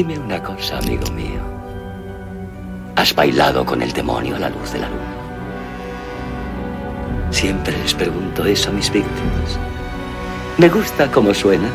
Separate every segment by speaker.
Speaker 1: Dime una cosa, amigo mío. ¿Has bailado con el demonio a la luz de la luna? Siempre les pregunto eso a mis víctimas. Me gusta cómo suena.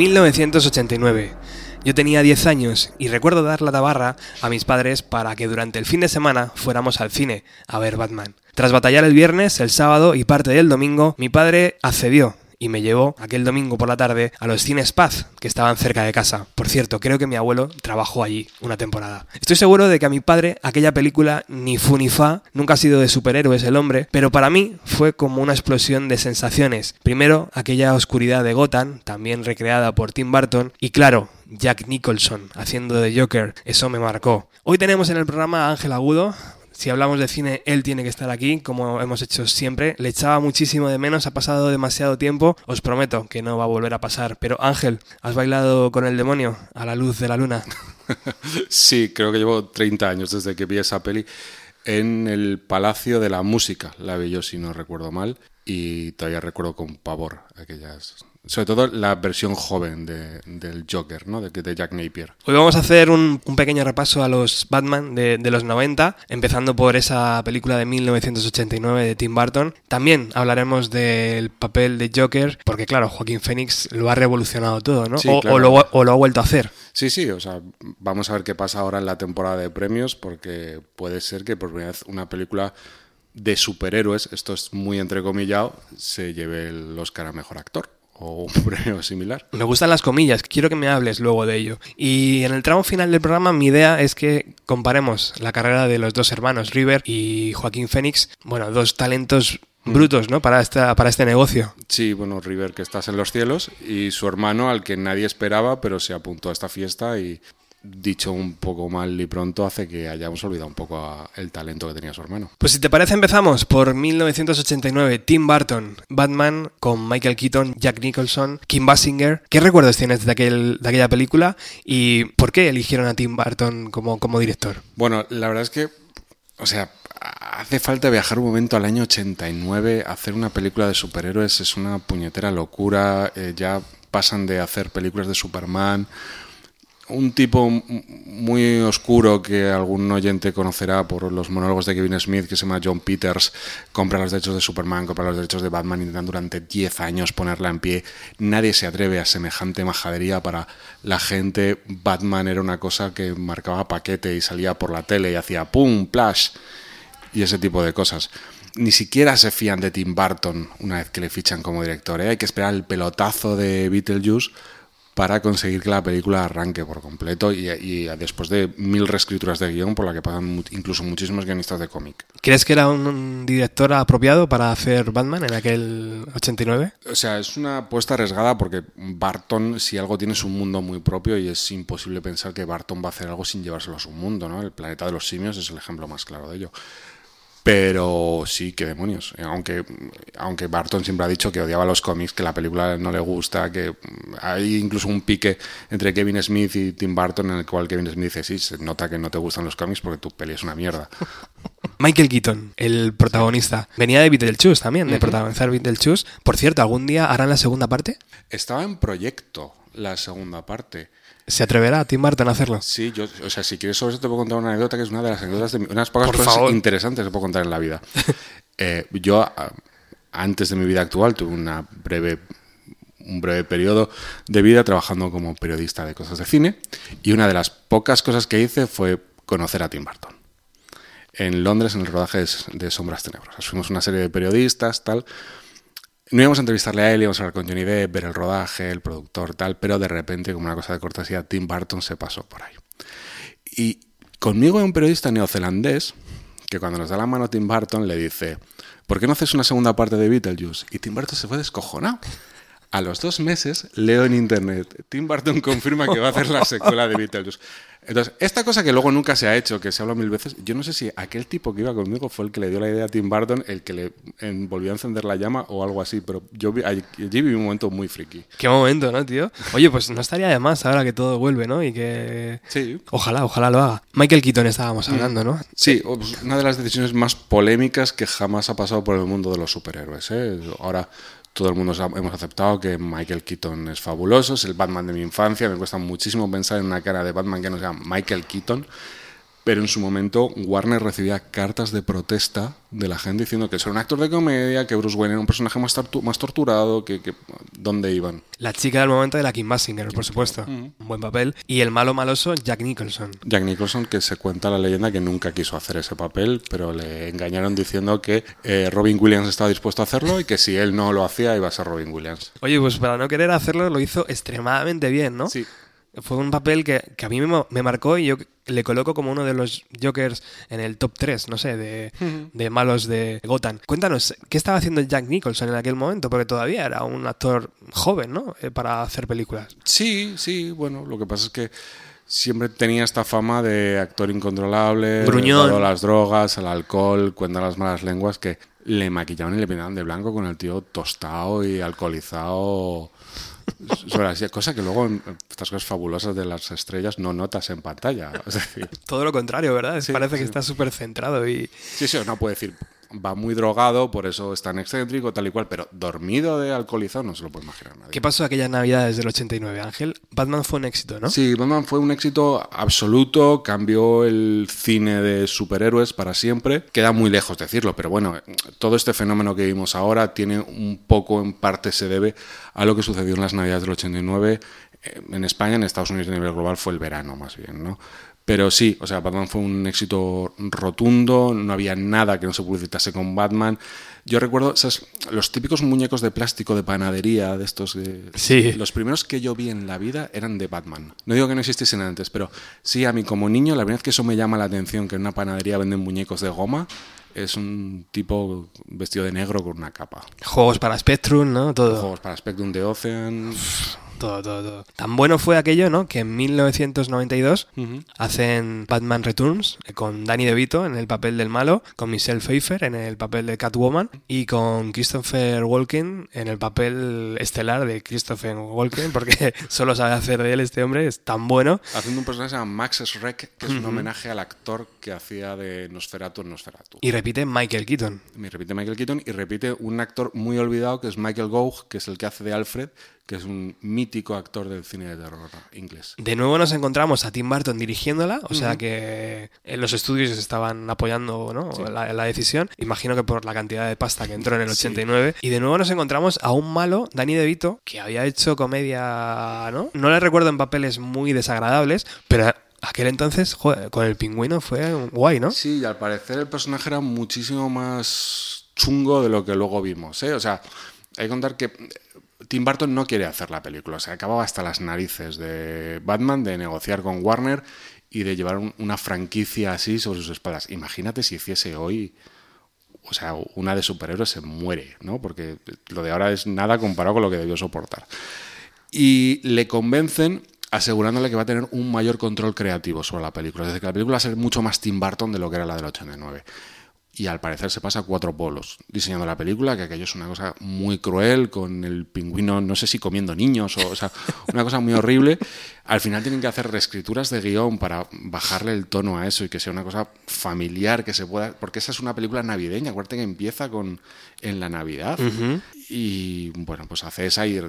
Speaker 2: 1989. Yo tenía 10 años y recuerdo dar la tabarra a mis padres para que durante el fin de semana fuéramos al cine a ver Batman. Tras batallar el viernes, el sábado y parte del domingo, mi padre accedió y me llevó aquel domingo por la tarde a los cines Paz, que estaban cerca de casa. Por cierto, creo que mi abuelo trabajó allí una temporada. Estoy seguro de que a mi padre aquella película ni fu ni fa, nunca ha sido de superhéroes el hombre, pero para mí fue como una explosión de sensaciones. Primero, aquella oscuridad de Gotham, también recreada por Tim Burton, y claro, Jack Nicholson haciendo de Joker, eso me marcó. Hoy tenemos en el programa a Ángel Agudo, si hablamos de cine, él tiene que estar aquí, como hemos hecho siempre. Le echaba muchísimo de menos, ha pasado demasiado tiempo. Os prometo que no va a volver a pasar. Pero Ángel, ¿has bailado con el demonio a la luz de la luna?
Speaker 3: sí, creo que llevo 30 años desde que vi esa peli en el Palacio de la Música. La vi yo, si no recuerdo mal. Y todavía recuerdo con pavor aquellas sobre todo la versión joven de, del Joker, ¿no? De, de, Jack Napier.
Speaker 2: Hoy vamos a hacer un, pequeño repaso a los Batman de, de, los 90, empezando por esa película de 1989 de Tim Burton. También hablaremos del papel de Joker, porque claro, Joaquín Phoenix lo ha revolucionado todo, ¿no? o, lo, o, lo, ha vuelto a hacer.
Speaker 3: Sí, sí, o sea, vamos a ver qué pasa ahora en la temporada de premios, porque puede ser que por primera vez una película de superhéroes, esto es muy entrecomillado, se lleve el Oscar a Mejor Actor o un premio similar.
Speaker 2: Me gustan las comillas, quiero que me hables luego de ello. Y en el tramo final del programa mi idea es que comparemos la carrera de los dos hermanos, River y Joaquín Fénix, bueno, dos talentos mm. brutos, ¿no? Para, esta, para este negocio.
Speaker 3: Sí, bueno, River que estás en los cielos y su hermano al que nadie esperaba, pero se apuntó a esta fiesta y dicho un poco mal y pronto, hace que hayamos olvidado un poco el talento que tenía su hermano.
Speaker 2: Pues si te parece, empezamos por 1989, Tim Burton, Batman con Michael Keaton, Jack Nicholson, Kim Basinger. ¿Qué recuerdos tienes de, aquel, de aquella película y por qué eligieron a Tim Burton como, como director?
Speaker 3: Bueno, la verdad es que, o sea, hace falta viajar un momento al año 89, hacer una película de superhéroes es una puñetera locura, eh, ya pasan de hacer películas de Superman un tipo muy oscuro que algún oyente conocerá por los monólogos de Kevin Smith, que se llama John Peters, compra los derechos de Superman, compra los derechos de Batman, intentan durante 10 años ponerla en pie. Nadie se atreve a semejante majadería para la gente. Batman era una cosa que marcaba paquete y salía por la tele y hacía pum, plash y ese tipo de cosas. Ni siquiera se fían de Tim Burton una vez que le fichan como director. ¿eh? Hay que esperar el pelotazo de Beetlejuice para conseguir que la película arranque por completo y, y después de mil reescrituras de guion por la que pasan mu- incluso muchísimos guionistas de cómic.
Speaker 2: ¿Crees que era un, un director apropiado para hacer Batman en aquel 89?
Speaker 3: O sea, es una apuesta arriesgada porque Barton, si algo tiene, es un mundo muy propio y es imposible pensar que Barton va a hacer algo sin llevárselo a su mundo, ¿no? El planeta de los simios es el ejemplo más claro de ello. Pero sí, qué demonios. Eh, Aunque, aunque Barton siempre ha dicho que odiaba los cómics, que la película no le gusta, que hay incluso un pique entre Kevin Smith y Tim Burton en el cual Kevin Smith dice, sí, se nota que no te gustan los cómics porque tu peli es una mierda.
Speaker 2: Michael Keaton, el protagonista, venía de Beetlejuice también, de protagonizar Beetlejuice. Por cierto, ¿algún día harán la segunda parte?
Speaker 3: Estaba en proyecto la segunda parte.
Speaker 2: ¿Se atreverá Tim Burton a hacerlo?
Speaker 3: Sí, yo, o sea, si quieres sobre eso te puedo contar una anécdota que es una de las anécdotas de unas pocas
Speaker 2: Por
Speaker 3: cosas
Speaker 2: favor.
Speaker 3: interesantes que puedo contar en la vida. Eh, yo, a- antes de mi vida actual, tuve una breve, un breve periodo de vida trabajando como periodista de cosas de cine y una de las pocas cosas que hice fue conocer a Tim Burton. En Londres, en el rodaje de, de Sombras Tenebrosas. Fuimos una serie de periodistas, tal. No íbamos a entrevistarle a él, íbamos a hablar con Johnny Depp, ver el rodaje, el productor, tal, pero de repente, como una cosa de cortesía, Tim Burton se pasó por ahí. Y conmigo hay un periodista neozelandés que cuando nos da la mano Tim Burton le dice, ¿por qué no haces una segunda parte de Beetlejuice? Y Tim Burton se fue descojonado. A los dos meses leo en internet, Tim Burton confirma que va a hacer la secuela de Beetlejuice. Entonces, esta cosa que luego nunca se ha hecho, que se habla mil veces, yo no sé si aquel tipo que iba conmigo fue el que le dio la idea a Tim Burton, el que le en- volvió a encender la llama o algo así, pero yo vi, allí viví un momento muy friki.
Speaker 2: Qué momento, ¿no, tío? Oye, pues no estaría de más ahora que todo vuelve, ¿no? Y que...
Speaker 3: Sí.
Speaker 2: Ojalá, ojalá lo haga. Michael Keaton estábamos hablando, ¿no?
Speaker 3: Sí, pues, una de las decisiones más polémicas que jamás ha pasado por el mundo de los superhéroes. ¿eh? Ahora todo el mundo hemos aceptado que Michael Keaton es fabuloso, es el Batman de mi infancia. Me cuesta muchísimo pensar en una cara de Batman que no sea Michael Keaton. Pero en su momento Warner recibía cartas de protesta de la gente diciendo que eso era un actor de comedia, que Bruce Wayne era un personaje más, tortu- más torturado, que, que dónde iban.
Speaker 2: La chica del momento de la Kim Basinger, por supuesto. Un buen papel. Y el malo maloso, Jack Nicholson.
Speaker 3: Jack Nicholson, que se cuenta la leyenda que nunca quiso hacer ese papel, pero le engañaron diciendo que eh, Robin Williams estaba dispuesto a hacerlo y que si él no lo hacía iba a ser Robin Williams.
Speaker 2: Oye, pues para no querer hacerlo lo hizo extremadamente bien, ¿no?
Speaker 3: Sí.
Speaker 2: Fue un papel que, que a mí me, me marcó y yo le coloco como uno de los Jokers en el top 3, no sé, de, de malos de Gotham. Cuéntanos, ¿qué estaba haciendo Jack Nicholson en aquel momento? Porque todavía era un actor joven, ¿no? Eh, para hacer películas.
Speaker 3: Sí, sí, bueno, lo que pasa es que siempre tenía esta fama de actor incontrolable, a las drogas, al alcohol, cuenta las malas lenguas que le maquillaban y le pintaban de blanco con el tío tostado y alcoholizado. Sobre así, cosa que luego estas cosas fabulosas de las estrellas no notas en pantalla. Es decir,
Speaker 2: Todo lo contrario, ¿verdad?
Speaker 3: Sí,
Speaker 2: Parece que está súper centrado y...
Speaker 3: Sí, sí, no puede decir, va muy drogado, por eso es tan excéntrico, tal y cual, pero dormido de alcoholizado no se lo puede imaginar nadie.
Speaker 2: ¿Qué pasó aquellas navidades del 89, Ángel? Batman fue un éxito, ¿no?
Speaker 3: Sí, Batman fue un éxito absoluto, cambió el cine de superhéroes para siempre. Queda muy lejos decirlo, pero bueno, todo este fenómeno que vimos ahora tiene un poco, en parte, se debe a lo que sucedió en las Navidades del 89 eh, en España, en Estados Unidos y a nivel global fue el verano más bien, ¿no? Pero sí, o sea, Batman fue un éxito rotundo, no había nada que no se publicitase con Batman. Yo recuerdo ¿sabes? los típicos muñecos de plástico de panadería, de estos... de-
Speaker 2: Sí.
Speaker 3: Los primeros que yo vi en la vida eran de Batman. No digo que no existiesen antes, pero sí, a mí como niño, la primera vez que eso me llama la atención, que en una panadería venden muñecos de goma, es un tipo vestido de negro con una capa.
Speaker 2: Juegos para Spectrum, ¿no? Todo.
Speaker 3: Juegos para Spectrum de Ocean...
Speaker 2: Todo, todo, todo. Tan bueno fue aquello, ¿no? Que en 1992
Speaker 3: Ujú.
Speaker 2: hacen Batman Returns eh, con Danny DeVito en el papel del malo, con Michelle Pfeiffer en el papel de Catwoman y con Christopher Walken en el papel estelar de Christopher Walken, porque solo sabe hacer de él este hombre, es tan bueno.
Speaker 3: Haciendo un personaje llama Max Schreck, que es un homenaje al actor que hacía de Nosferatu en Nosferatu.
Speaker 2: Y repite Michael Keaton.
Speaker 3: Me repite Michael Keaton y repite un actor muy olvidado que es Michael Gough, que es el que hace de Alfred, que es un mítico actor del cine de terror inglés.
Speaker 2: De nuevo nos encontramos a Tim Burton dirigiéndola, o sea que en los estudios estaban apoyando ¿no? la, la decisión. Imagino que por la cantidad de pasta que entró en el 89. Y de nuevo nos encontramos a un malo, Danny DeVito, que había hecho comedia, ¿no? No le recuerdo en papeles muy desagradables, pero aquel entonces, joder, con el pingüino fue guay, ¿no?
Speaker 3: Sí, y al parecer el personaje era muchísimo más chungo de lo que luego vimos. ¿eh? O sea, hay que contar que Tim Burton no quiere hacer la película, o sea, acababa hasta las narices de Batman de negociar con Warner y de llevar un- una franquicia así sobre sus espaldas. Imagínate si hiciese hoy, o sea, una de superhéroes se muere, ¿no? Porque lo de ahora es nada comparado con lo que debió soportar. Y le convencen asegurándole que va a tener un mayor control creativo sobre la película. Es decir, que la película va a ser mucho más Tim Burton de lo que era la del 89. Y al parecer se pasa cuatro polos diseñando la película, que aquello es una cosa muy cruel, con el pingüino, no sé si comiendo niños, o, o sea, una cosa muy horrible. Al final tienen que hacer reescrituras de guion para bajarle el tono a eso y que sea una cosa familiar, que se pueda... Porque esa es una película navideña, acuérdate que empieza con en la Navidad. Y bueno, pues hace esa y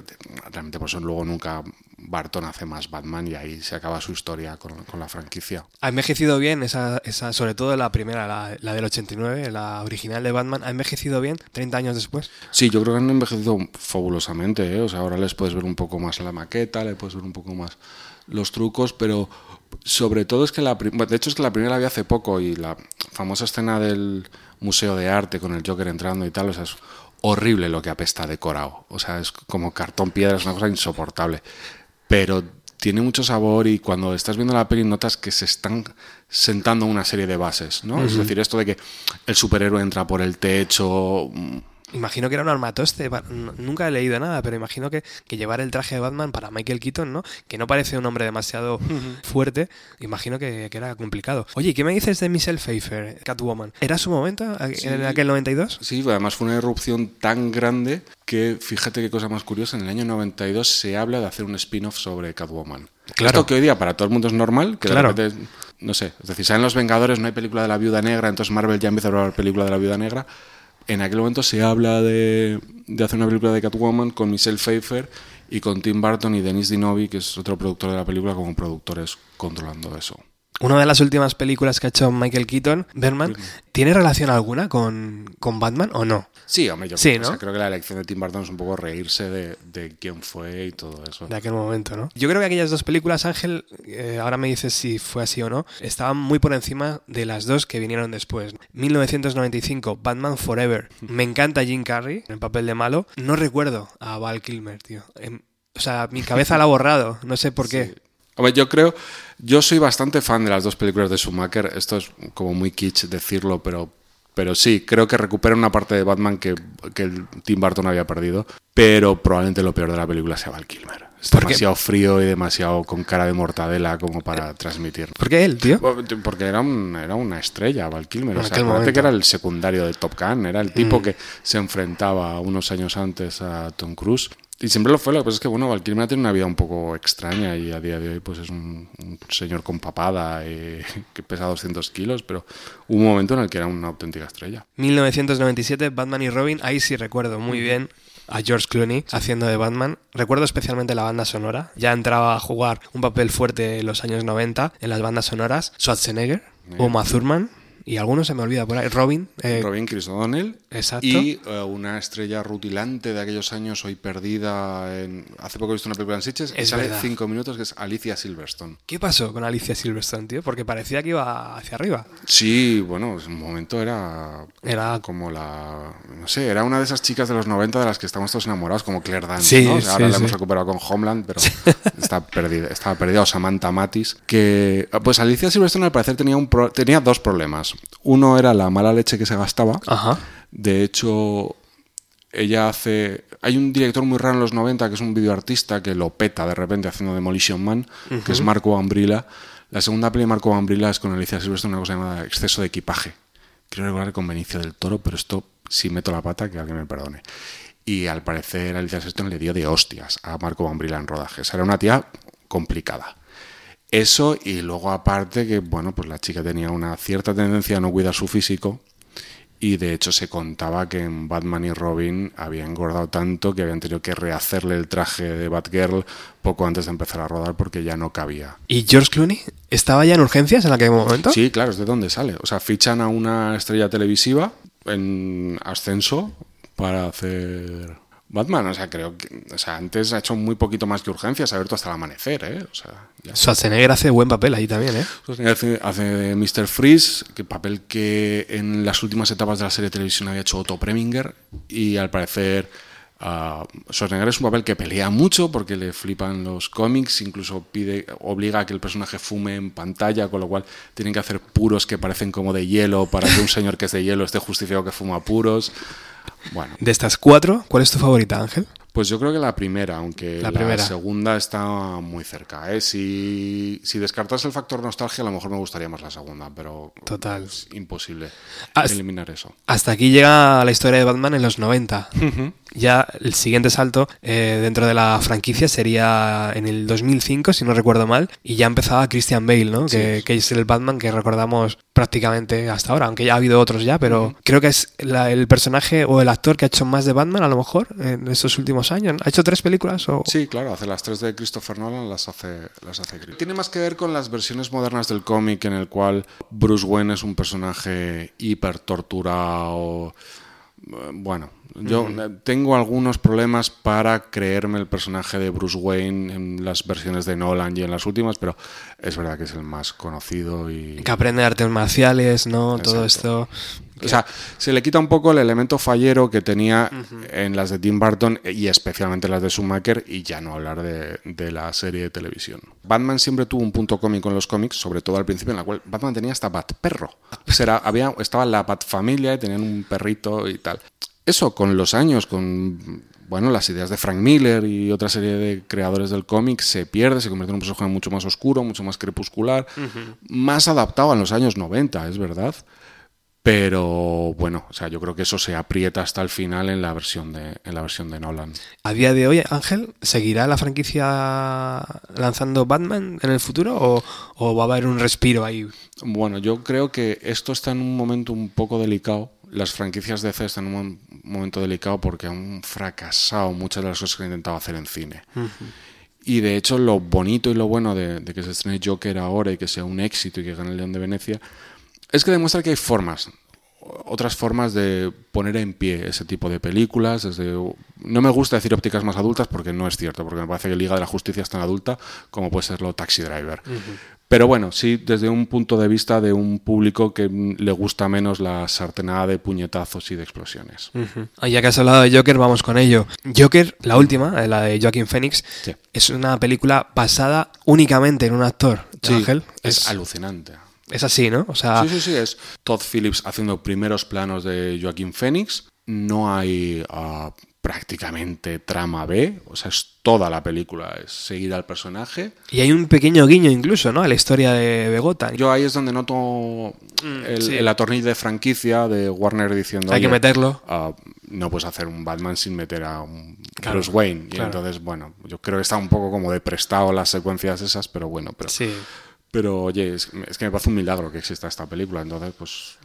Speaker 3: realmente por eso luego nunca Barton hace más Batman y ahí se acaba su historia con, con la franquicia.
Speaker 2: Ha envejecido bien, esa, esa, sobre todo la primera, la, la del 89, la original de Batman, ha envejecido bien 30 años después.
Speaker 3: Sí, yo creo que han envejecido fabulosamente. ¿eh? O sea, ahora les puedes ver un poco más la maqueta, le puedes ver un poco más los trucos, pero sobre todo es que la. De hecho, es que la primera la vi hace poco y la famosa escena del Museo de Arte con el Joker entrando y tal, o sea, es horrible lo que apesta decorado. O sea, es como cartón piedra, es una cosa insoportable. Pero tiene mucho sabor y cuando estás viendo la peli notas que se están sentando una serie de bases, ¿no? Es decir, esto de que el superhéroe entra por el techo, mm,
Speaker 2: Imagino que era un armatoste, nunca he leído nada, pero imagino que, que llevar el traje de Batman para Michael Keaton, ¿no? Que no parece un hombre demasiado fuerte, imagino que, que era complicado. Oye, ¿y ¿qué me dices de Michelle Pfeiffer, Catwoman? ¿Era su momento en aquel 92?
Speaker 3: Sí, además fue una erupción tan grande que fíjate qué cosa más curiosa, en el año 92 se habla de hacer un spin-off sobre Catwoman.
Speaker 2: Claro.
Speaker 3: Esto que hoy día para todo el mundo es normal, que de
Speaker 2: Claro.
Speaker 3: repente, no sé, es decir, salen los Vengadores, no hay película de la Viuda Negra, entonces Marvel ya empieza a hablar película de la Viuda Negra. En aquel momento se habla de, de hacer una película de Catwoman con Michelle Pfeiffer y con Tim Burton y Denis Dinovi, que es otro productor de la película, como productores controlando eso.
Speaker 2: Una de las últimas películas que ha hecho Michael Keaton, Berman, ¿tiene relación alguna con, con Batman o no?
Speaker 3: Sí, hombre, yo
Speaker 2: Sí,
Speaker 3: creo, o
Speaker 2: ¿no?
Speaker 3: sea, creo que la elección de Tim Burton es un poco reírse de, de quién fue y todo eso.
Speaker 2: de aquel momento, ¿no? Yo creo que aquellas dos películas, Ángel, eh, ahora me dices si fue así o no, estaban muy por encima de las dos que vinieron después. 1995, Batman Forever. Me encanta Jim Carrey en el papel de malo. No recuerdo a Val Kilmer, tío. Em, o sea, mi cabeza la ha borrado. No sé por qué.
Speaker 3: Sí. Hombre, yo creo, yo soy bastante fan de las dos películas de Schumacher. Esto es como muy kitsch decirlo, pero, pero sí, creo que recupera una parte de Batman que, que el Tim Burton había perdido. Pero probablemente lo peor de la película sea Val Kilmer. Es demasiado frío y demasiado con cara de mortadela como para transmitir.
Speaker 2: ¿Por qué él, tío?
Speaker 3: Porque era, un- era una estrella, Val Kilmer. O sea, que era el secundario de Top Gun, era el tipo
Speaker 2: Mm.
Speaker 3: que se enfrentaba unos años antes a Tom Cruise. Y siempre lo fue, lo que pasa es que, bueno, Val Kilmer tiene una vida un poco extraña y a día de hoy pues es un, un señor con papada y que pesa 200 kilos, pero hubo un momento en el que era una auténtica estrella.
Speaker 2: 1997, Batman y Robin. Ahí sí recuerdo muy bien a George Clooney haciendo de Batman. Recuerdo especialmente la banda sonora. Ya entraba a jugar un papel fuerte en los años 90 en las bandas sonoras. Schwarzenegger, Uma Thurman y algunos se me olvida por ahí. Robin. eh,
Speaker 3: Robin Chris O'Donnell
Speaker 2: Exacto.
Speaker 3: y eh, una estrella rutilante de aquellos años hoy perdida en... Hace poco he visto una película en Sitges y
Speaker 2: Es
Speaker 3: sale
Speaker 2: verdad.
Speaker 3: cinco minutos que es Alicia Silverstone.
Speaker 2: ¿Qué pasó con Alicia Silverstone, tío? Porque parecía que iba hacia arriba.
Speaker 3: Sí, bueno, en un momento era
Speaker 2: Era
Speaker 3: como la no sé, era una de esas chicas de los 90 de las que estamos todos enamorados como Claire Danes,
Speaker 2: Sí,
Speaker 3: ¿no? O sea, ahora
Speaker 2: sí,
Speaker 3: la hemos recuperado con Homeland, pero está perdida, estaba perdida o Samantha Matis, que pues Alicia Silverstone al parecer tenía un pro- tenía dos problemas. Uno era la mala leche que se gastaba.
Speaker 2: Ajá.
Speaker 3: De hecho, ella hace. Hay un director muy raro en los 90 que es un videoartista que lo peta de repente haciendo Demolition Man, que es Marco Ambrila. La segunda peli de Marco Ambrila es con Alicia Silverstone, una cosa llamada Exceso de equipaje. Quiero recordar con Benicio del Toro, pero esto, si meto la pata, que alguien me perdone. Y al parecer Alicia Silverstone le dio de hostias a Marco Ambrila en rodajes. Era una tía complicada. Eso y luego aparte que, bueno, pues la chica tenía una cierta tendencia a no cuidar su físico y de hecho se contaba que en Batman y Robin había engordado tanto que habían tenido que rehacerle el traje de Batgirl poco antes de empezar a rodar porque ya no cabía.
Speaker 2: ¿Y George Clooney estaba ya en urgencias en aquel momento?
Speaker 3: Sí, claro, es de dónde sale. O sea, fichan a una estrella televisiva en ascenso para hacer Batman. O sea, creo que. O sea, antes ha hecho muy poquito más que urgencias, ha abierto hasta el amanecer, ¿eh? O sea, ya
Speaker 2: Schwarzenegger hace buen papel ahí también, ¿eh?
Speaker 3: Hace, hace de Mr. Freeze, que papel que en las últimas etapas de la serie de televisión había hecho Otto Preminger y al parecer Uh, Schwarzenegger es un papel que pelea mucho porque le flipan los cómics, incluso pide, obliga a que el personaje fume en pantalla, con lo cual tienen que hacer puros que parecen como de hielo para que un señor que es de hielo esté justificado que fuma puros. Bueno.
Speaker 2: De estas cuatro, ¿cuál es tu favorita, Ángel?
Speaker 3: Pues yo creo que la primera, aunque la, segunda está muy cerca. ¿eh? Si, si descartas el factor nostalgia, a lo mejor me gustaría más la segunda, pero
Speaker 2: Total.
Speaker 3: es imposible eliminar eso.
Speaker 2: Hasta aquí llega la historia de Batman en los 90. Ya el siguiente salto eh, dentro de la franquicia sería en el 2005, si no recuerdo mal, y ya empezaba Christian Bale, ¿no? Que, es el Batman que recordamos prácticamente hasta ahora, aunque ya ha habido otros ya, pero creo que es el personaje o el actor que ha hecho más de Batman a lo mejor en estos últimos años. ¿Ha hecho tres películas? O...
Speaker 3: Sí, claro, hace las tres de Christopher Nolan, las hace, las hace Tiene más que ver con las versiones modernas del cómic en el cual Bruce Wayne es un personaje hiper torturado. Bueno, yo tengo algunos problemas para creerme el personaje de Bruce Wayne en las versiones de Nolan y en las últimas, pero es verdad que es el más conocido y...
Speaker 2: Que aprende artes marciales, ¿no? Todo esto...
Speaker 3: O sea, se le quita un poco el elemento fallero que tenía en las de Tim Burton y especialmente las de Schumacher y ya no hablar de, la serie de televisión. Batman siempre tuvo un punto cómico en los cómics, sobre todo al principio, en la cual Batman tenía hasta Bat perro. Pues había, estaba la Bat familia y tenían un perrito y tal. Eso con los años, con bueno, las ideas de Frank Miller y otra serie de creadores del cómic se pierde, se convierte en un personaje mucho más oscuro, mucho más crepuscular, más adaptado a los años 90, es verdad. Pero bueno, o sea, yo creo que eso se aprieta hasta el final en la versión de, en la versión de Nolan.
Speaker 2: A día de hoy, Ángel, ¿seguirá la franquicia lanzando Batman en el futuro o, o va a haber un respiro ahí?
Speaker 3: Bueno, yo creo que esto está en un momento un poco delicado las franquicias de DC están en un momento delicado porque han fracasado muchas de las cosas que han intentado hacer en cine. Y de hecho, lo bonito y lo bueno de, que se estrene Joker ahora y que sea un éxito y que gane el León de Venecia es que demuestra que hay formas, otras formas de poner en pie ese tipo de películas. Desde, no me gusta decir ópticas más adultas porque no es cierto, porque me parece que Liga de la Justicia es tan adulta como puede serlo Taxi Driver. Pero bueno, sí, desde un punto de vista de un público que le gusta menos la sartenada de puñetazos y de explosiones.
Speaker 2: Ya que has hablado de Joker, vamos con ello. Joker, la última, eh, la de Joaquin Phoenix, es una película basada únicamente en un actor. Ángel.
Speaker 3: Es, alucinante.
Speaker 2: Es así, ¿no?
Speaker 3: O sea... Sí, sí, sí, es Todd Phillips haciendo primeros planos de Joaquin Phoenix. No hay ah, prácticamente trama B, o sea, es toda la película, es seguir al personaje.
Speaker 2: Y hay un pequeño guiño incluso, ¿no? A la historia de, de
Speaker 3: Yo ahí es donde noto mm, el, el atornillo de franquicia de Warner diciendo...
Speaker 2: Hay que meterlo.
Speaker 3: Ah, no puedes hacer un Batman sin meter a un Bruce Wayne. Y entonces, bueno, yo creo que está un poco como de prestado las secuencias esas, pero bueno, pero...
Speaker 2: Sí.
Speaker 3: Pero oye, es, es que me parece un milagro que exista esta película, entonces pues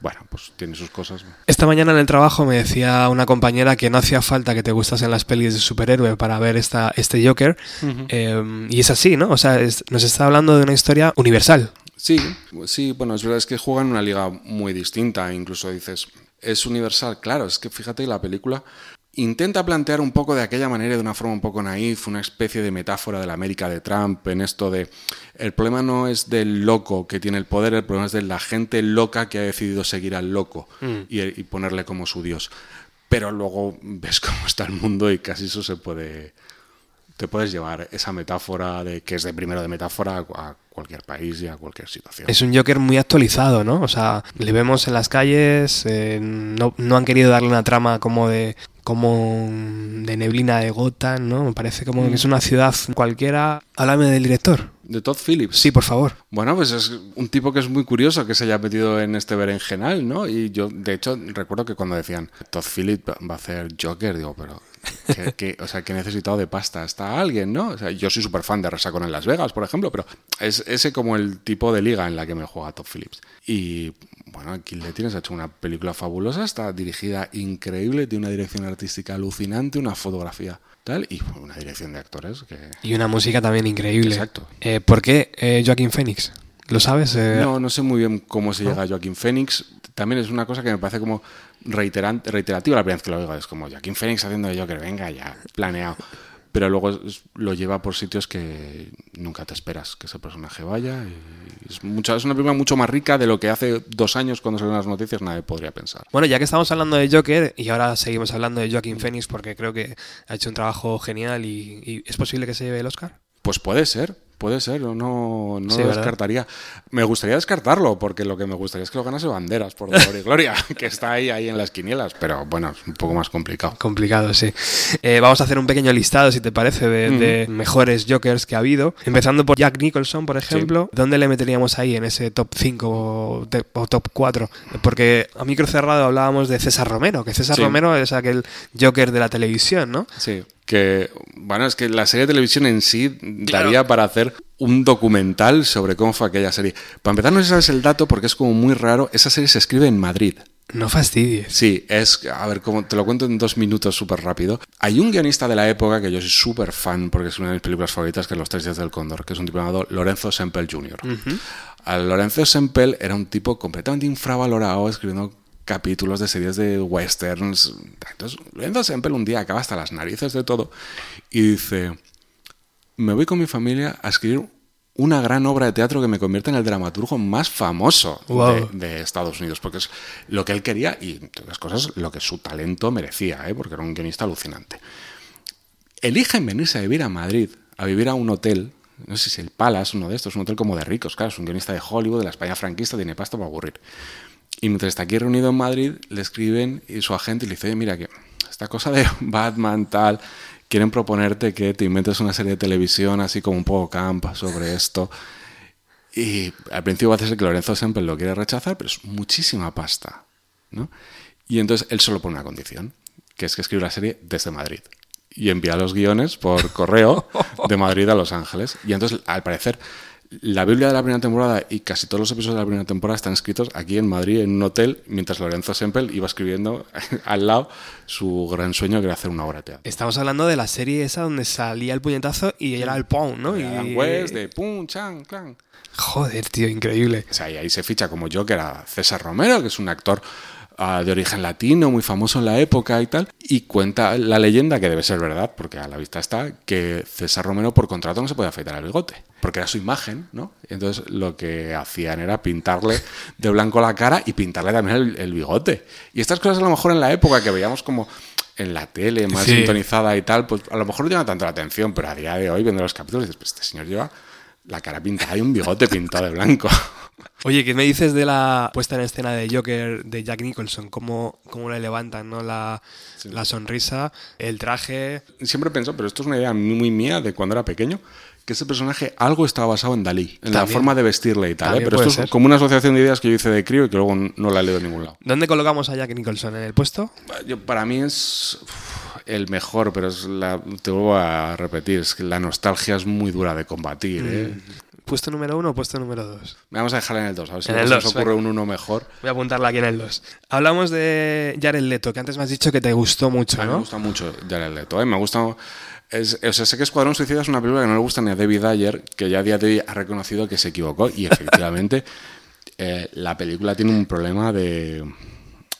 Speaker 3: bueno, pues tiene sus cosas.
Speaker 2: Esta mañana en el trabajo me decía una compañera que no hacía falta que te gustasen las pelis de superhéroe para ver esta, este Joker. Em, y es así, ¿no? O sea, nos está hablando de una historia universal.
Speaker 3: Sí, sí, bueno, es verdad, es que juega en una liga muy distinta. Incluso dices, es universal. Claro, es que fíjate, la película intenta plantear un poco de aquella manera, de una forma un poco naif, una especie de metáfora de la América de Trump, en esto de el problema no es del loco que tiene el poder, el problema es de la gente loca que ha decidido seguir al loco mm. y, ponerle como su dios. Pero luego ves cómo está el mundo y casi eso se puede... Te puedes llevar esa metáfora de que es de primero de metáfora a cualquier país y a cualquier situación.
Speaker 2: Es un Joker muy actualizado, ¿no? O sea, le vemos en las calles, eh, no, no, han querido darle una trama como de como de neblina de gota, ¿no? Me parece como que es una ciudad cualquiera. Háblame del director.
Speaker 3: De Todd Phillips.
Speaker 2: Sí, por favor.
Speaker 3: Bueno, pues es un tipo que es muy curioso que se haya metido en este berenjenal, ¿no? Y yo, de hecho, recuerdo que cuando decían Todd Phillips va a hacer Joker, digo, pero que, o sea, que he necesitado de pasta hasta alguien, ¿no? O sea, yo soy súper fan de Resacón en Las Vegas, por ejemplo, pero es ese como el tipo de liga en la que me juega Todd Phillips. Y bueno, aquí le tienes hecho una película fabulosa, está dirigida increíble, tiene una dirección artística alucinante, una fotografía tal y una dirección de actores que...
Speaker 2: Y una música también increíble.
Speaker 3: Exacto.
Speaker 2: Eh, ¿Por qué eh, Joaquín Phoenix? ¿Lo sabes? Eh,
Speaker 3: no, no sé muy bien cómo se llega a Joaquín Phoenix. También es una cosa que me parece como reiterante, reiterativa la primera vez que lo oigo. Es como Joaquín Phoenix haciendo de Joker, venga ya, planeado. Pero luego lo lleva por sitios que nunca te esperas que ese personaje vaya. y es, mucho- es una película mucho más rica de lo que hace dos años cuando salieron las noticias nadie podría pensar.
Speaker 2: Bueno, ya que estamos hablando de Joker y ahora seguimos hablando de Joaquin Phoenix porque creo que ha hecho un trabajo genial y, y es posible que se lleve el Oscar.
Speaker 3: Pues puede ser, puede ser, no, no
Speaker 2: Sí,
Speaker 3: lo
Speaker 2: ¿verdad?
Speaker 3: descartaría. Me gustaría descartarlo, porque lo que me gustaría es que lo ganase Banderas, por dolor y gloria, que está ahí, ahí en las quinielas, pero bueno, es un poco más complicado.
Speaker 2: Complicado, sí. Eh, vamos a hacer un pequeño listado, si te parece, de, de mejores Jokers que ha habido. Empezando por Jack Nicholson, por ejemplo. ¿Dónde le meteríamos ahí en ese top 5 o, de- o top 4? Porque a micro cerrado hablábamos de César Romero, que César
Speaker 3: Sí.
Speaker 2: Romero es aquel Joker de la televisión, ¿no?
Speaker 3: Sí, que bueno, es que la serie de televisión en sí daría para hacer un documental sobre cómo fue aquella serie. Para empezar, no sé si sabes el dato porque es como muy raro. Esa serie se escribe en Madrid.
Speaker 2: No fastidies.
Speaker 3: Sí, es, a ver, como te lo cuento en dos minutos súper rápido. Hay un guionista de la época que yo soy súper fan porque es una de mis películas favoritas, que es Los Tres Días del Cóndor, que es un tipo llamado Lorenzo Semple Jr. Lorenzo Semple era un tipo completamente infravalorado escribiendo capítulos de series de westerns. Entonces, Lorenzo un día acaba hasta las narices de todo y dice, me voy con mi familia a escribir una gran obra de teatro que me convierte en el dramaturgo más famoso
Speaker 2: Wow.
Speaker 3: de, de Estados Unidos, porque es lo que él quería y, otras cosas, lo que su talento merecía, ¿eh? porque era un guionista alucinante. Eligen venirse a vivir a Madrid, a vivir a un hotel, no sé si el Palace, uno de estos, un hotel como de ricos, claro, es un guionista de Hollywood, de la España franquista, tiene pasta para aburrir. Y mientras está aquí reunido en Madrid, le escriben y su agente le dice, mira que esta cosa de Batman tal, quieren proponerte que te inventes una serie de televisión así como un poco camp sobre esto. Y al principio parece que Lorenzo Semple lo quiere rechazar, pero es muchísima pasta. ¿no? Y entonces él solo pone una condición, que es que escribe la serie desde Madrid. Y envía los guiones por correo de Madrid a Los Ángeles. Y entonces, al parecer, la Biblia de la primera temporada y casi todos los episodios de la primera temporada están escritos aquí en Madrid, en un hotel, mientras Lorenzo Semple iba escribiendo al lado su gran sueño que era hacer una obra de teatro.
Speaker 2: Estamos hablando de la serie esa donde salía el puñetazo y era el Pound, ¿no? Y-
Speaker 3: West, de pum, chan, clan.
Speaker 2: Joder, tío, increíble.
Speaker 3: O sea, y ahí se ficha como Joker a César Romero, que es un actor ah, de origen latino, muy famoso en la época y tal, y cuenta la leyenda, que debe ser verdad, porque a la vista está, que César Romero por contrato no se podía afeitar el bigote, porque era su imagen, ¿no? Entonces lo que hacían era pintarle de blanco la cara y pintarle también el, el bigote. Y estas cosas a lo mejor en la época que veíamos como en la tele más
Speaker 2: Sí.
Speaker 3: sintonizada y tal, pues a lo mejor no llama tanto la atención, pero a día de hoy, viendo los capítulos, dices, pues este señor lleva la cara pintada y un bigote pintado de blanco.
Speaker 2: Oye, ¿qué me dices de la puesta en escena de Joker de Jack Nicholson? ¿Cómo, cómo le levantan ¿no? la, la sonrisa, el traje?
Speaker 3: Siempre he pensado, pero esto es una idea muy, mía de cuando era pequeño, que ese personaje algo estaba basado en Dalí, en la forma de vestirle y tal. ¿eh? Pero esto
Speaker 2: ser.
Speaker 3: es como una asociación de ideas que yo hice de crío y que luego no la he leído en ningún lado.
Speaker 2: ¿Dónde colocamos a Jack Nicholson? ¿En el puesto?
Speaker 3: Yo, para mí es uf, el mejor, pero es la, te vuelvo a repetir, es que la nostalgia es muy dura de combatir. ¿eh?
Speaker 2: Mm. ¿Puesto número uno o puesto número dos?
Speaker 3: Vamos a dejarla en el 2, a ver si nos ocurre
Speaker 2: venga.
Speaker 3: un uno mejor.
Speaker 2: Voy a apuntarla aquí en el 2. Hablamos de Jared Leto, que antes me has dicho que te gustó mucho,
Speaker 3: A mí me
Speaker 2: ¿no?
Speaker 3: gusta mucho Jared Leto, ¿eh? me gusta... es- o sea, sé que Escuadrón Suicida es una película que no le gusta ni a David Ayer, que ya a día de hoy ha reconocido que se equivocó y efectivamente eh, la película tiene un problema de,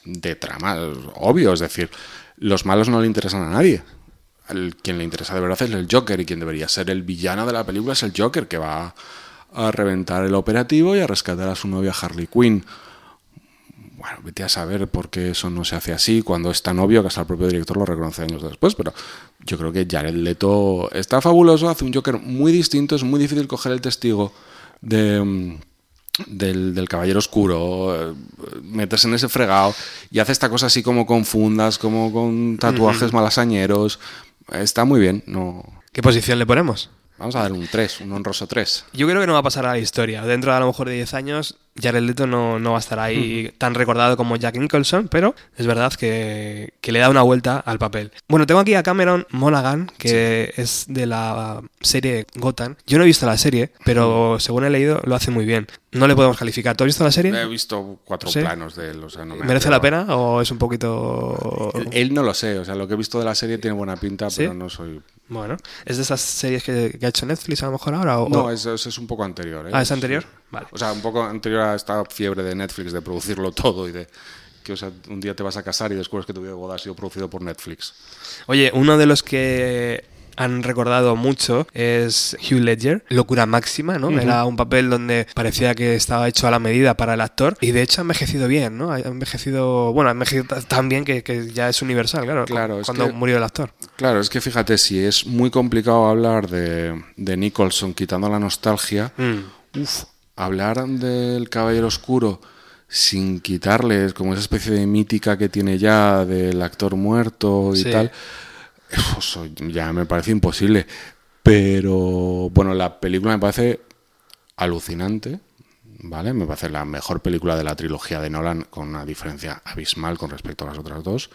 Speaker 3: de trama obvio, es decir, los malos no le interesan a nadie. Al quien le interesa de verdad es el Joker y quien debería ser el villano de la película es el Joker que va a reventar el operativo y a rescatar a su novia Harley Quinn. Bueno, vete a saber por qué eso no se hace así cuando es tan obvio que hasta el propio director lo reconoce años después, pero yo creo que Jared Leto está fabuloso, hace un Joker muy distinto, es muy difícil coger el testigo de, mm, del, del Caballero Oscuro, eh, meterse en ese fregado y hace esta cosa así como con fundas, como con tatuajes malasañeros. Está muy bien, no...
Speaker 2: ¿Qué posición le ponemos?
Speaker 3: Vamos a dar un 3, un honroso 3.
Speaker 2: Yo creo que no va a pasar a la historia. Dentro de a lo mejor de 10 años, Jared Leto no, no va a estar ahí tan recordado como Jack Nicholson, pero es verdad que, que le da una vuelta al papel. Bueno, tengo aquí a Cameron Monaghan, que es de la serie Gotham. Yo no he visto la serie, pero según he leído, lo hace muy bien. No le podemos calificar. ¿Tú has visto la serie?
Speaker 3: He visto cuatro
Speaker 2: ¿Sí?
Speaker 3: planos de él, o sea, no me
Speaker 2: ¿Merece la pena o es un poquito...?
Speaker 3: Él, él no lo sé, o sea, lo que he visto de la serie tiene buena pinta,
Speaker 2: ¿Sí?
Speaker 3: pero no soy...
Speaker 2: Bueno, ¿es de esas series que, que ha hecho Netflix a lo mejor ahora? O,
Speaker 3: No,
Speaker 2: o-
Speaker 3: es, es, es un poco anterior. ¿eh?
Speaker 2: Ah, ¿es anterior? Vale.
Speaker 3: O sea, un poco anterior a esta fiebre de Netflix de producirlo todo y de que o sea, un día te vas a casar y descubres que tu boda ha sido producido por Netflix.
Speaker 2: Oye, uno de los que han recordado mucho es Hugh Ledger, locura máxima, ¿no? Era un papel donde parecía que estaba hecho a la medida para el actor y de hecho ha envejecido bien, ¿no? Ha envejecido, bueno, ha envejecido tan bien que, que ya es universal, claro,
Speaker 3: Claro, es
Speaker 2: cuando
Speaker 3: que-
Speaker 2: murió el actor.
Speaker 3: Claro, es que fíjate, si es muy complicado hablar de, de Nicholson quitando la nostalgia,
Speaker 2: Mm.
Speaker 3: uf, hablar del Caballero Oscuro sin quitarle como esa especie de mítica que tiene ya del actor muerto y
Speaker 2: Sí.
Speaker 3: tal, eso ya me parece imposible. Pero bueno, la película me parece alucinante, ¿vale? Me parece la mejor película de la trilogía de Nolan con una diferencia abismal con respecto a las otras dos.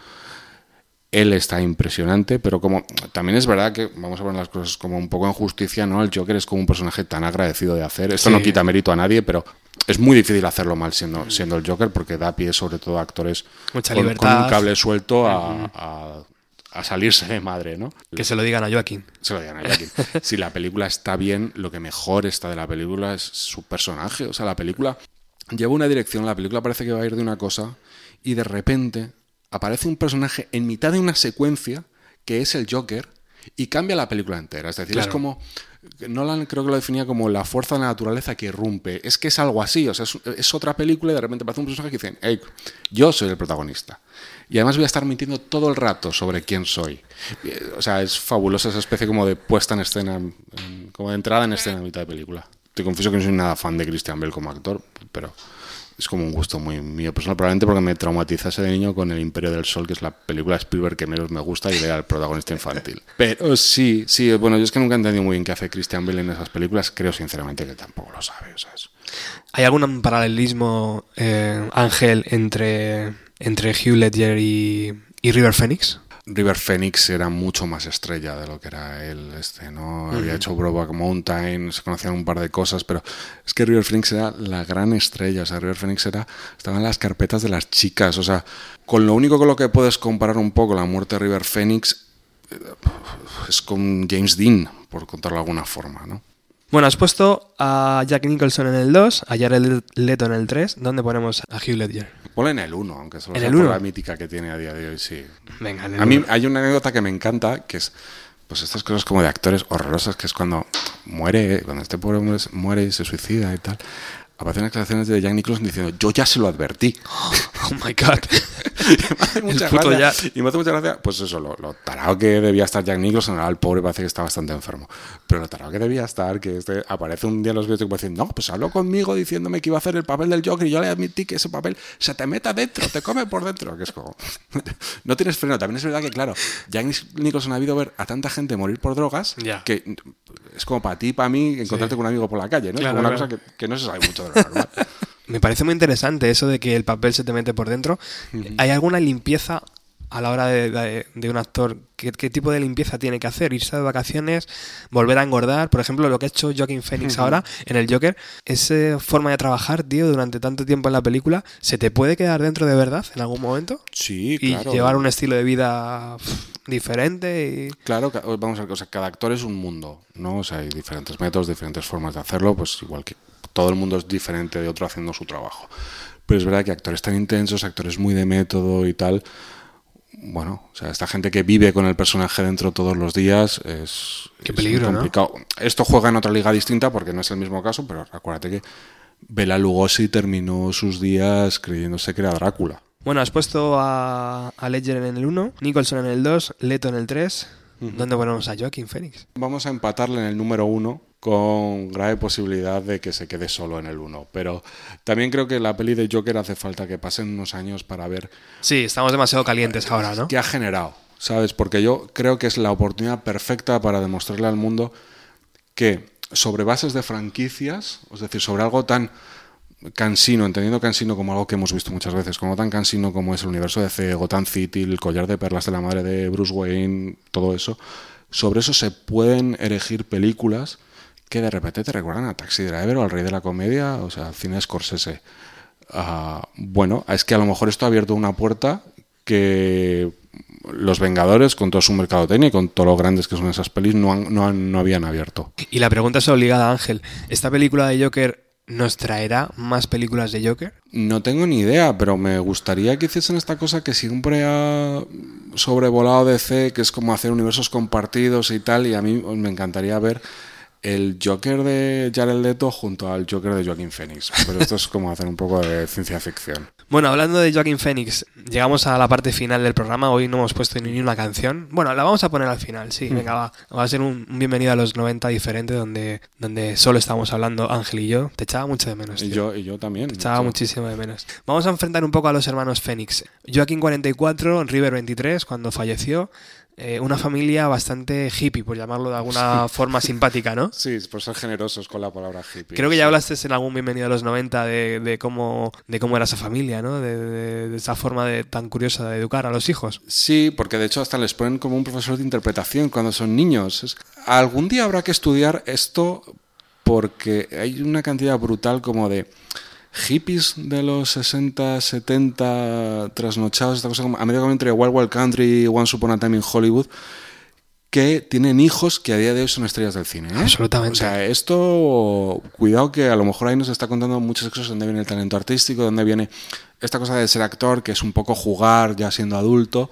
Speaker 3: Él está impresionante, pero como también es verdad que vamos a ver las cosas como un poco en justicia, ¿no? El Joker es como un personaje tan agradecido de hacer. Esto
Speaker 2: Sí.
Speaker 3: no quita mérito a nadie, pero es muy difícil hacerlo mal siendo, siendo el Joker porque da pie sobre todo a actores
Speaker 2: Mucha
Speaker 3: con,
Speaker 2: libertad.
Speaker 3: con un cable suelto a, a- a salirse de madre, ¿no?
Speaker 2: Que se lo digan a Joaquín.
Speaker 3: Se lo digan a Joaquín. si la película está bien, lo que mejor está de la película es su personaje. O sea, la película lleva una dirección, la película parece que va a ir de una cosa y de repente aparece un personaje en mitad de una secuencia que es el Joker y cambia la película entera. Es decir, es como... Nolan creo que lo definía como la fuerza de la naturaleza que irrumpe. Es que es algo así, o sea, es, es otra película y de repente aparece un personaje que dice, hey, yo soy el protagonista. Y además voy a estar mintiendo todo el rato sobre quién soy. Eh, O sea, es fabulosa esa especie como de puesta en escena, en- como de entrada en escena a mitad de película. Te confieso que no soy nada fan de Christian Bale como actor, pero es como un gusto muy mío personal, probablemente porque me traumatizase de niño con El Imperio del Sol, que es la película de Spielberg que menos me gusta y era el protagonista infantil. Pero sí, sí, bueno, yo es que nunca he entendido muy bien qué hace Christian Bale en esas películas, creo sinceramente que tampoco lo sabe, o sea, es-
Speaker 2: ¿Hay algún paralelismo, eh, Ángel, entre, entre Hugh Ledger y, y River Phoenix?
Speaker 3: River Phoenix era mucho más estrella de lo que era él, este, ¿no? Había hecho Brokeback Mountain, se conocían un par de cosas, pero es que River Phoenix era la gran estrella, o sea, River Phoenix era, estaba en las carpetas de las chicas, o sea, con lo único con lo que puedes comparar un poco la muerte de River Phoenix eh, es con James Dean, por contarlo de alguna forma, ¿no?
Speaker 2: Bueno, has puesto a Jack Nicholson en el 2, a Jared Leto en el 3. ¿Dónde ponemos a Hugh Ledger?
Speaker 3: Ponle en el 1, aunque solo
Speaker 2: ¿En
Speaker 3: sea
Speaker 2: el
Speaker 3: por
Speaker 2: uno?
Speaker 3: la mítica que tiene a día de hoy, sí.
Speaker 2: Venga, en el
Speaker 3: A mí
Speaker 2: uno.
Speaker 3: hay una anécdota que me encanta, que es pues estas cosas como de actores horrorosas, que es cuando muere, cuando este pobre hombre muere y se suicida y tal, aparecen declaraciones de Jack Nicholson diciendo, yo ya se lo advertí.
Speaker 2: Oh my god.
Speaker 3: y me hace mucha gracia, y me hace mucha gracia, pues eso, lo, lo tarado que debía estar Jack Nicholson, ahora el pobre parece que está bastante enfermo, pero lo tarado que debía estar, que este aparece un día en los vídeos y diciendo, no, pues habló conmigo diciéndome que iba a hacer el papel del Joker y yo le admití que ese papel se te meta dentro, te come por dentro, que es como, no tienes freno, también es verdad que claro, Jack Nicholson ha habido ver a tanta gente morir por drogas que es como para ti, para mí, encontrarte con un amigo por la calle, ¿no?
Speaker 2: Claro,
Speaker 3: es como una
Speaker 2: claro.
Speaker 3: cosa que, que no se sabe mucho de lo normal.
Speaker 2: Me parece muy interesante eso de que el papel se te mete por dentro. ¿Hay alguna limpieza a la hora de, de- de un actor? ¿Qué, qué tipo de limpieza tiene que hacer? ¿Irse de vacaciones? ¿Volver a engordar? Por ejemplo, lo que ha hecho Joaquin Phoenix ahora en el Joker. Esa forma de trabajar, tío, durante tanto tiempo en la película, ¿se te puede quedar dentro de verdad en algún momento?
Speaker 3: Sí,
Speaker 2: Y
Speaker 3: claro.
Speaker 2: llevar un estilo de vida pff, diferente y...
Speaker 3: Claro, vamos a ver, o sea, cada actor es un mundo, ¿no? O sea, hay diferentes métodos, diferentes formas de hacerlo, pues igual que todo el mundo es diferente de otro haciendo su trabajo. Pero es verdad que actores tan intensos, actores muy de método y tal, bueno, o sea, esta gente que vive con el personaje dentro todos los días es,
Speaker 2: Qué
Speaker 3: es
Speaker 2: peligro,
Speaker 3: muy
Speaker 2: ¿no?
Speaker 3: Esto juega en otra liga distinta porque no es el mismo caso, pero acuérdate que Bela Lugosi terminó sus días creyéndose que era Drácula.
Speaker 2: Bueno, has puesto a, a Ledger en el 1, Nicholson en el 2, Leto en el 3. ¿Dónde ponemos a Joaquin Phoenix?
Speaker 3: Vamos a empatarle en el número uno con grave posibilidad de que se quede solo en el uno. Pero también creo que la peli de Joker hace falta que pasen unos años para ver
Speaker 2: Sí, estamos demasiado calientes ahora, ¿no?
Speaker 3: qué ha generado, ¿sabes? Porque yo creo que es la oportunidad perfecta para demostrarle al mundo que sobre bases de franquicias, es decir, sobre algo tan cansino, entendiendo cansino como algo que hemos visto muchas veces, como tan cansino como es el universo de C, Gotham City, el collar de perlas de la madre de Bruce Wayne, todo eso, sobre eso se pueden erigir películas que de repente te recuerdan a Taxi Driver o al Rey de la Comedia, o sea, al cine Scorsese. Ah, bueno, es que a lo mejor esto ha abierto una puerta que los Vengadores, con todo su mercadotecnia y con todo lo grandes que son esas pelis, no, han- no, han- no habían abierto.
Speaker 2: Y la pregunta es obligada, Ángel. ¿Esta película de Joker ¿nos traerá más películas de Joker?
Speaker 3: No tengo ni idea, pero me gustaría que hiciesen esta cosa que siempre ha sobrevolado DC, que es como hacer universos compartidos y tal, y a mí me encantaría ver el Joker de Jared Leto junto al Joker de Joaquin Phoenix. Pero esto es como hacer un poco de ciencia ficción.
Speaker 2: Bueno, hablando de Joaquin Phoenix, llegamos a la parte final del programa. Hoy no hemos puesto ni una canción. Bueno, la vamos a poner al final, sí. Venga, va. Va a ser un, bienvenido a los 90 diferente donde, donde solo estamos hablando Ángel y yo. Te echaba mucho de menos.
Speaker 3: Y yo, y yo también.
Speaker 2: Te echaba muchísimo de menos. Vamos a enfrentar un poco a los hermanos Phoenix. Joaquin 44, River 23, cuando falleció. Eh, una familia bastante hippie, por llamarlo de alguna forma simpática, ¿no?
Speaker 3: Sí, por ser generosos con la palabra hippie.
Speaker 2: Creo que ya hablaste en algún Bienvenido a los 90 de, cómo, de cómo era esa familia, ¿no? De, esa forma de, tan curiosa de educar a los hijos.
Speaker 3: Sí, porque de hecho hasta les ponen como un profesor de interpretación cuando son niños. algún día habrá que estudiar esto porque hay una cantidad brutal como de hippies de los 60, 70, trasnochados, esta cosa como a medio entre Wild Wild Country y Once Upon a Time in Hollywood, que tienen hijos que a día de hoy son estrellas del cine. ¿eh?
Speaker 2: Absolutamente.
Speaker 3: O sea, esto, cuidado que a lo mejor ahí nos está contando muchas cosas, donde viene el talento artístico, donde viene esta cosa de ser actor, que es un poco jugar ya siendo adulto.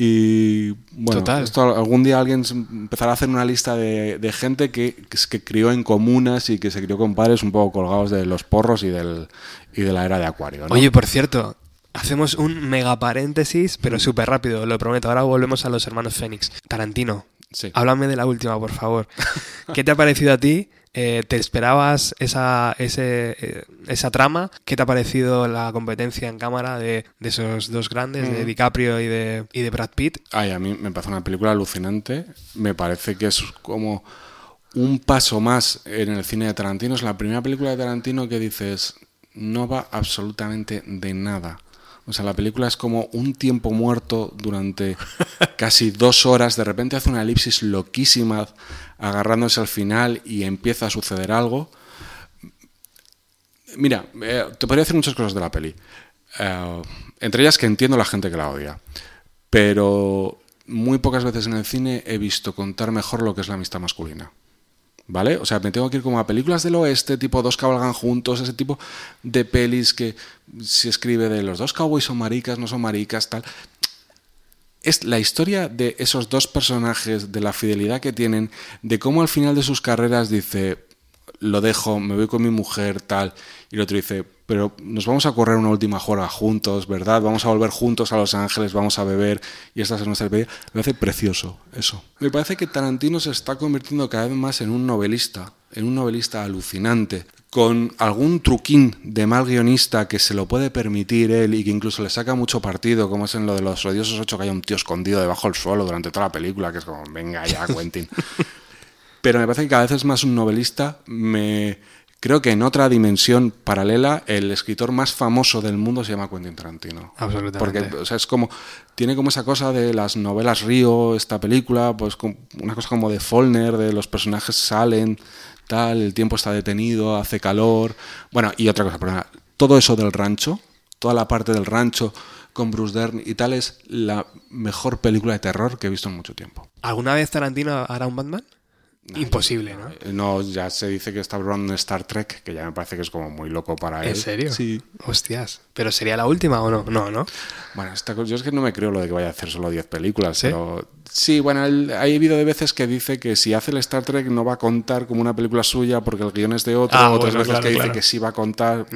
Speaker 3: Y bueno, esto algún día alguien empezará a hacer una lista de, gente que, que, crió en comunas y que se crió con padres un poco colgados de los porros y, del, y de la era de Acuario.
Speaker 2: Oye, por cierto, hacemos un mega paréntesis, pero mm. súper rápido, lo prometo. Ahora volvemos a los hermanos Fénix. Tarantino, háblame de la última, por favor. ¿Qué te ha parecido a ti eh, ¿Te esperabas esa, eh, esa trama? ¿Qué te ha parecido la competencia en cámara de, esos dos grandes, de mm. DiCaprio y de, y de Brad Pitt?
Speaker 3: Ay, a mí me parece una película alucinante. Me parece que es como un paso más en el cine de Tarantino. Es la primera película de Tarantino que dices, no va absolutamente de nada. O sea, la película es como un tiempo muerto durante casi dos horas. De repente hace una elipsis loquísima agarrándose al final y empieza a suceder algo. Mira, eh, te podría decir muchas cosas de la peli. Eh, entre ellas que entiendo la gente que la odia. Pero muy pocas veces en el cine he visto contar mejor lo que es la amistad masculina. ¿Vale? O sea, me tengo que ir como a películas del oeste, tipo Dos cabalgan juntos, ese tipo de pelis que se escribe de los dos cowboys son maricas, no son maricas, tal es la historia de esos dos personajes, de la fidelidad que tienen, de cómo al final de sus carreras dice, lo dejo, me voy con mi mujer, tal, y el otro dice, pero nos vamos a correr una última juega juntos, ¿verdad? Vamos a volver juntos a Los Ángeles, vamos a beber, y esta es nuestra despedida. Me parece precioso eso. Me parece que Tarantino se está convirtiendo cada vez más en un novelista, en un novelista alucinante, con algún truquín de mal guionista que se lo puede permitir él y que incluso le saca mucho partido, como es en lo de los odiosos ocho, que hay un tío escondido debajo del suelo durante toda la película, que es como, venga ya, Quentin. Pero me parece que cada vez es más un novelista. Me creo que en otra dimensión paralela, el escritor más famoso del mundo se llama Quentin Tarantino.
Speaker 2: Absolutamente.
Speaker 3: Porque, o sea, es como, tiene como esa cosa de las novelas Río, esta película, pues una cosa como de Follner, de los personajes salen, tal, el tiempo está detenido, hace calor. Bueno, y otra cosa, pero todo eso del rancho, toda la parte del rancho con Bruce Dern y tal es la mejor película de terror que he visto en mucho tiempo.
Speaker 2: ¿Alguna vez Tarantino hará un Batman? Imposible, ¿no?
Speaker 3: No, ya se dice que está en Star Trek, que ya me parece que es como muy loco para él.
Speaker 2: ¿En serio?
Speaker 3: Sí.
Speaker 2: Hostias. ¿Pero sería la última o no? No, ¿no?
Speaker 3: Bueno, esta, yo es que no me creo lo de que vaya a hacer solo 10 películas, pero Sí, bueno, hay habido de veces que dice que si hace el Star Trek no va a contar como una película suya porque el guion es de otro, ah, otras veces que dice que sí va a contar.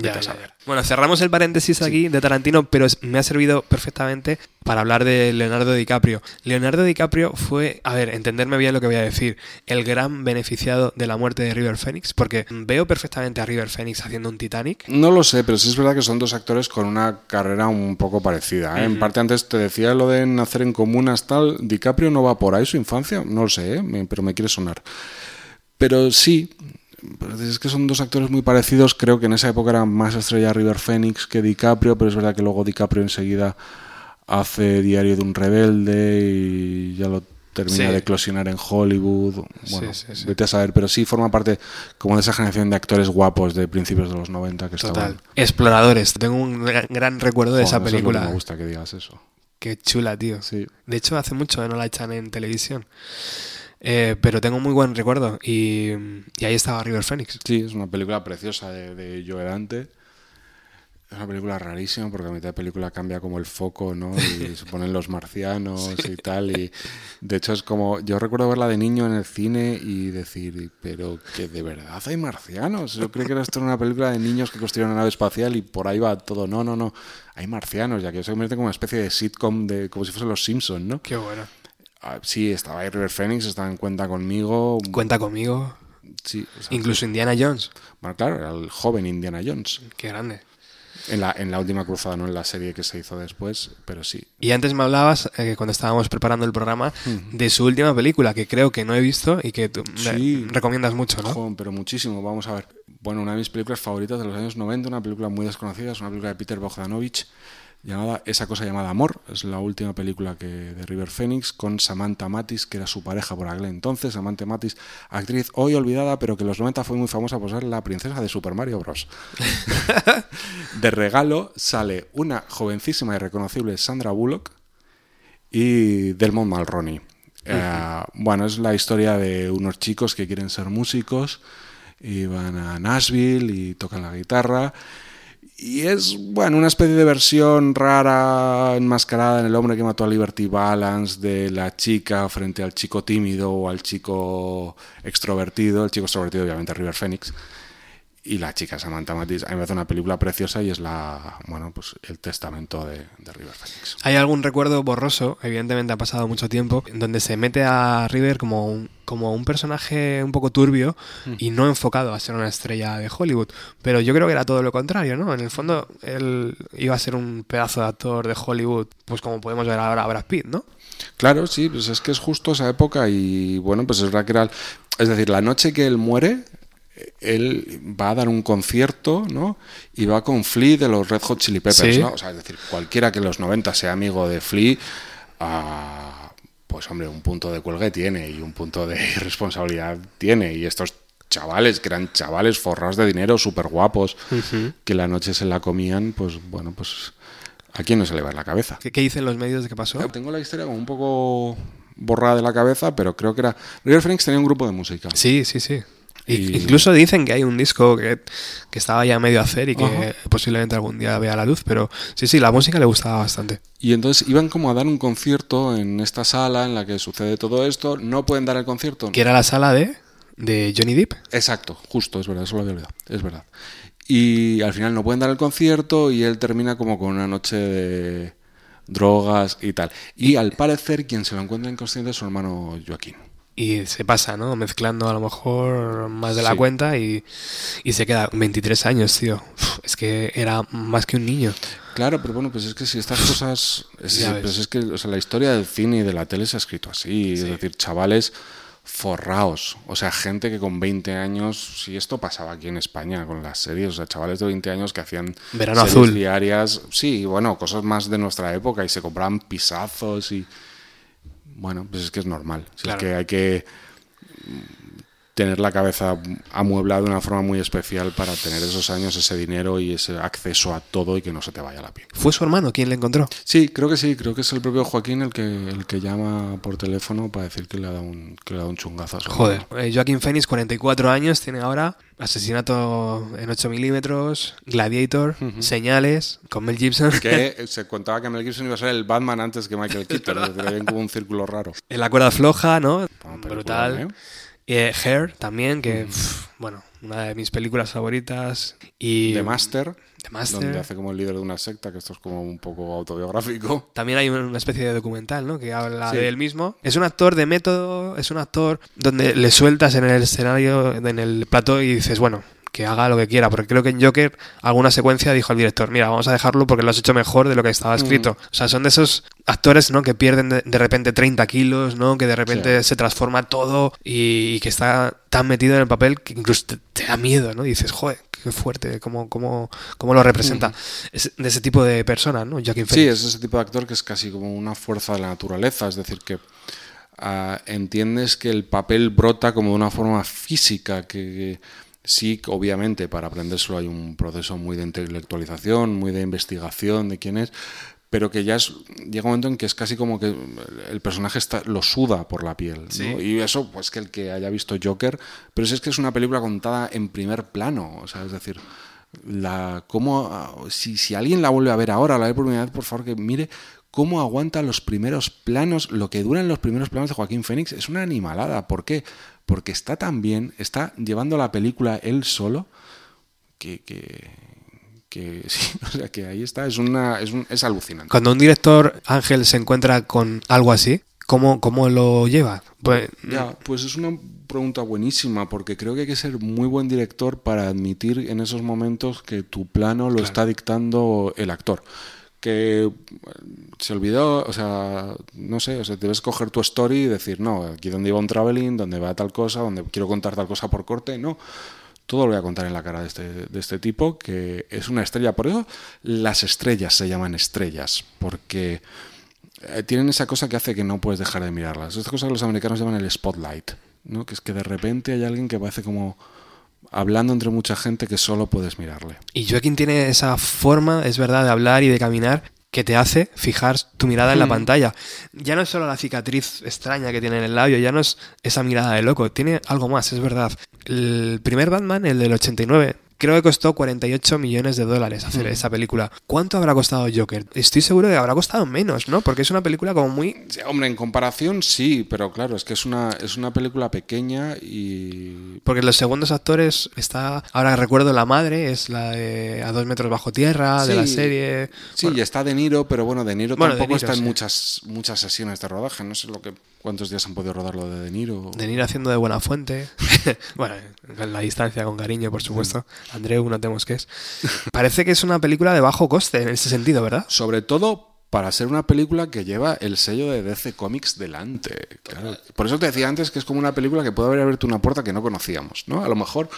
Speaker 2: Bueno, cerramos el paréntesis aquí de Tarantino, pero me ha servido perfectamente para hablar de Leonardo DiCaprio. Leonardo DiCaprio fue, a ver, entenderme bien lo que voy a decir, el gran beneficiado de la muerte de River Phoenix, porque veo perfectamente a River Phoenix haciendo un Titanic.
Speaker 3: No lo sé, pero sí es verdad que son dos actores con una carrera un poco parecida. ¿eh? En parte antes te decía lo de nacer en comunas tal, DiCaprio no va por ahí su infancia, no lo sé, ¿eh? pero me quiere sonar. Pero sí, es que son dos actores muy parecidos. Creo que en esa época era más estrella River Phoenix que DiCaprio, pero es verdad que luego DiCaprio enseguida hace Diario de un Rebelde y ya lo termina de eclosionar en Hollywood. Bueno, vete a saber, pero sí forma parte como de esa generación de actores guapos de principios de los 90 que Total.
Speaker 2: Exploradores. Tengo un gran recuerdo de esa película.
Speaker 3: me gusta que digas eso.
Speaker 2: Qué chula, tío.
Speaker 3: Sí.
Speaker 2: De hecho, hace mucho que no la echan en televisión. eh, pero tengo muy buen recuerdo y, y ahí estaba River Phoenix.
Speaker 3: Sí, es una película preciosa de, de Joe Dante. Es una película rarísima porque a mitad de película cambia como el foco, ¿no? Y se ponen los marcianos y tal. Y de hecho es como. Yo recuerdo verla de niño en el cine y decir, pero que de verdad hay marcianos. Yo creo que esto era una película de niños que construyeron una nave espacial y por ahí va todo. No, no, no. Hay marcianos, ya que se convierte como una especie de sitcom de como si fuesen los Simpsons, ¿no?
Speaker 2: Qué bueno.
Speaker 3: Ah, sí, estaba ahí River Phoenix, estaba en cuenta conmigo.
Speaker 2: Cuenta conmigo.
Speaker 3: Sí,
Speaker 2: Incluso Indiana Jones.
Speaker 3: bueno, claro, era el joven Indiana Jones.
Speaker 2: Qué grande.
Speaker 3: En la, en la última cruzada, no en la serie que se hizo después, pero sí.
Speaker 2: Y antes me hablabas, eh, cuando estábamos preparando el programa, de su última película, que creo que no he visto y que tú
Speaker 3: Sí.
Speaker 2: recomiendas mucho, ¿no?
Speaker 3: Pero muchísimo, vamos a ver. Bueno, una de mis películas favoritas de los años 90, una película muy desconocida, es una película de Peter Bogdanovich llamada Esa cosa llamada Amor. Es la última película que de River Phoenix con Samantha Matis, que era su pareja por aquel entonces. Samantha Matis, actriz hoy olvidada, pero que en los 90 fue muy famosa por ser la princesa de Super Mario Bros. de regalo sale una jovencísima y reconocible Sandra Bullock y Delmont Mulroney. Eh, bueno, es la historia de unos chicos que quieren ser músicos y van a Nashville y tocan la guitarra. Y es, bueno, una especie de versión rara, enmascarada en el hombre que mató a Liberty Balance, de la chica frente al chico tímido o al chico extrovertido. El chico extrovertido, obviamente, River Phoenix. Y la chica Samantha Matis. A mí me hace una película preciosa y es la, bueno, pues el testamento de, de River Phoenix.
Speaker 2: Hay algún recuerdo borroso, evidentemente ha pasado mucho tiempo, donde se mete a River como un, como un personaje un poco turbio y no enfocado a ser una estrella de Hollywood. Pero yo creo que era todo lo contrario, ¿no? En el fondo, él iba a ser un pedazo de actor de Hollywood, pues como podemos ver ahora a Brad Pitt, ¿no?
Speaker 3: Claro, sí, pues es que es justo esa época y bueno, pues es verdad que era... Es decir, la noche que él muere, él va a dar un concierto, ¿no? Y va con Flea de los Red Hot Chili Peppers,
Speaker 2: Sí.
Speaker 3: ¿no? O sea, es decir, cualquiera que en los 90 sea amigo de Flea, ah, pues hombre, un punto de cuelgue tiene y un punto de irresponsabilidad tiene. Y estos chavales, que eran chavales forrados de dinero, súper guapos, que la noche se la comían, pues bueno, pues a quién no se le va en la cabeza.
Speaker 2: ¿Qué, qué dicen los medios de qué pasó?
Speaker 3: Tengo la historia como un poco borrada de la cabeza, pero creo que era... River Phoenix tenía un grupo de música.
Speaker 2: Sí, sí, sí.
Speaker 3: Y-
Speaker 2: Incluso dicen que hay un disco que, que estaba ya medio a hacer y que
Speaker 3: Ajá.
Speaker 2: posiblemente algún día vea la luz, pero sí, sí, la música le gustaba bastante.
Speaker 3: Y entonces iban como a dar un concierto en esta sala en la que sucede todo esto. No pueden dar el concierto.
Speaker 2: Que era la sala de, de Johnny Depp.
Speaker 3: Exacto, justo, es verdad, eso lo había olvidado. Es verdad. Y al final no pueden dar el concierto y él termina como con una noche de drogas y tal. Y al parecer quien se lo encuentra inconsciente es su hermano Joaquín.
Speaker 2: Y se pasa, ¿no? Mezclando a lo mejor más de la
Speaker 3: Sí.
Speaker 2: cuenta y, y se queda 23 años, tío. Uf, es que era más que un niño.
Speaker 3: Claro, pero bueno, pues es que si estas cosas. Es, pues es que o sea, la historia del cine y de la tele se ha escrito así. Es decir, chavales forraos. O sea, gente que con 20 años. Si esto pasaba aquí en España con las series, o sea, chavales de 20 años que hacían.
Speaker 2: Verano
Speaker 3: series
Speaker 2: Azul.
Speaker 3: diarias. Sí, bueno, cosas más de nuestra época y se compraban pisazos y. Bueno, pues es que es normal. Si
Speaker 2: Claro.
Speaker 3: Es que hay que tener la cabeza amueblada de una forma muy especial para tener esos años, ese dinero y ese acceso a todo y que no se te vaya la piel.
Speaker 2: ¿Fue su hermano quien le encontró?
Speaker 3: Sí, creo que sí, creo que es el propio Joaquín el que, el que llama por teléfono para decir que le ha dado un, que le ha dado un chungazo a su
Speaker 2: Joder. Eh, Joaquín Phoenix, 44 años, tiene ahora asesinato en 8 milímetros, Gladiator, Señales, con Mel Gibson.
Speaker 3: Que se contaba que Mel Gibson iba a ser el Batman antes que Michael Keaton, es decir, había como un círculo raro.
Speaker 2: En la cuerda floja, ¿no? Brutal.
Speaker 3: ¿eh?
Speaker 2: Eh, Hair también, que, pf, bueno, una de mis películas favoritas. Y
Speaker 3: The Master,
Speaker 2: The Master.
Speaker 3: donde hace como el líder de una secta, que esto es como un poco autobiográfico.
Speaker 2: También hay una especie de documental, ¿no? Que habla
Speaker 3: Sí.
Speaker 2: de él mismo. Es un actor de método, es un actor donde le sueltas en el escenario, en el plató y dices, bueno, que haga lo que quiera. Porque creo que en Joker, alguna secuencia dijo al director, mira, vamos a dejarlo porque lo has hecho mejor de lo que estaba escrito. O sea, son de esos actores, ¿no? Que pierden de, de repente 30 kilos, ¿no? Que de repente
Speaker 3: Sí.
Speaker 2: se transforma todo y, y que está tan metido en el papel que incluso te, te da miedo, ¿no? Y dices, joder, qué fuerte, cómo, cómo, cómo lo representa. Es de ese tipo de persona, ¿no? Joaquin
Speaker 3: Sí,
Speaker 2: Phoenix.
Speaker 3: es ese tipo de actor que es casi como una fuerza de la naturaleza, es decir, que ah, entiendes que el papel brota como de una forma física, que, que sí, obviamente para aprendérselo hay un proceso muy de intelectualización, muy de investigación de quién es, pero que ya es, llega un momento en que es casi como que el personaje está, lo suda por la piel. ¿no? Y eso, pues que el que haya visto Joker, pero si es que es una película contada en primer plano, o sea, es decir, la cómo si, si alguien la vuelve a ver ahora, la ve por primera vez, por favor que mire cómo aguanta los primeros planos, lo que duran los primeros planos de Joaquín Fénix es una animalada. ¿Por qué? Porque está tan bien, está llevando la película él solo, que, que, que sí, o sea, que ahí está, es, una, es, un, es alucinante.
Speaker 2: Cuando un director, Ángel, se encuentra con algo así, ¿cómo, cómo lo lleva? Pues,
Speaker 3: ya, pues es una pregunta buenísima, porque creo que hay que ser muy buen director para admitir en esos momentos que tu plano lo
Speaker 2: Claro.
Speaker 3: está dictando el actor. Que se olvidó, o sea, no sé, o sea, debes coger tu story y decir, no, aquí donde iba un traveling, donde va tal cosa, donde quiero contar tal cosa por corte, no. Todo lo voy a contar en la cara de este, de este tipo, que es una estrella. Por eso las estrellas se llaman estrellas, porque eh, tienen esa cosa que hace que no puedes dejar de mirarlas. Esta cosa que los americanos llaman el spotlight, ¿no? que es que de repente hay alguien que parece como hablando entre mucha gente que solo puedes mirarle.
Speaker 2: Y Joaquín tiene esa forma, es verdad, de hablar y de caminar que te hace fijar tu mirada en la
Speaker 3: Mm.
Speaker 2: pantalla. Ya no es solo la cicatriz extraña que tiene en el labio, ya no es esa mirada de loco, tiene algo más, es verdad. El primer Batman, el del 89, creo que costó 48 millones de dólares hacer esa película. ¿Cuánto habrá costado Joker? Estoy seguro de que habrá costado menos, ¿no? Porque es una película como muy...
Speaker 3: Sí, Hombre, en comparación sí, pero claro, es que es una, es una película pequeña y...
Speaker 2: Porque los segundos actores está... Ahora recuerdo la madre, es la de A dos metros bajo tierra, de la serie...
Speaker 3: Sí, y está De Niro, pero bueno, De Niro
Speaker 2: Bueno, De
Speaker 3: tampoco
Speaker 2: Niro,
Speaker 3: está en
Speaker 2: sí.
Speaker 3: muchas, muchas sesiones de rodaje. No sé lo que cuántos días han podido rodar lo de De Niro.
Speaker 2: De ir haciendo de buena fuente. bueno, en la distancia, con cariño, por supuesto. Andreu, no tenemos que es. Parece que es una película de bajo coste en ese sentido, ¿verdad?
Speaker 3: Sobre todo para ser una película que lleva el sello de DC Comics delante. Claro. Por eso te decía antes que es como una película que puede haber abierto una puerta que no conocíamos, ¿no? A lo mejor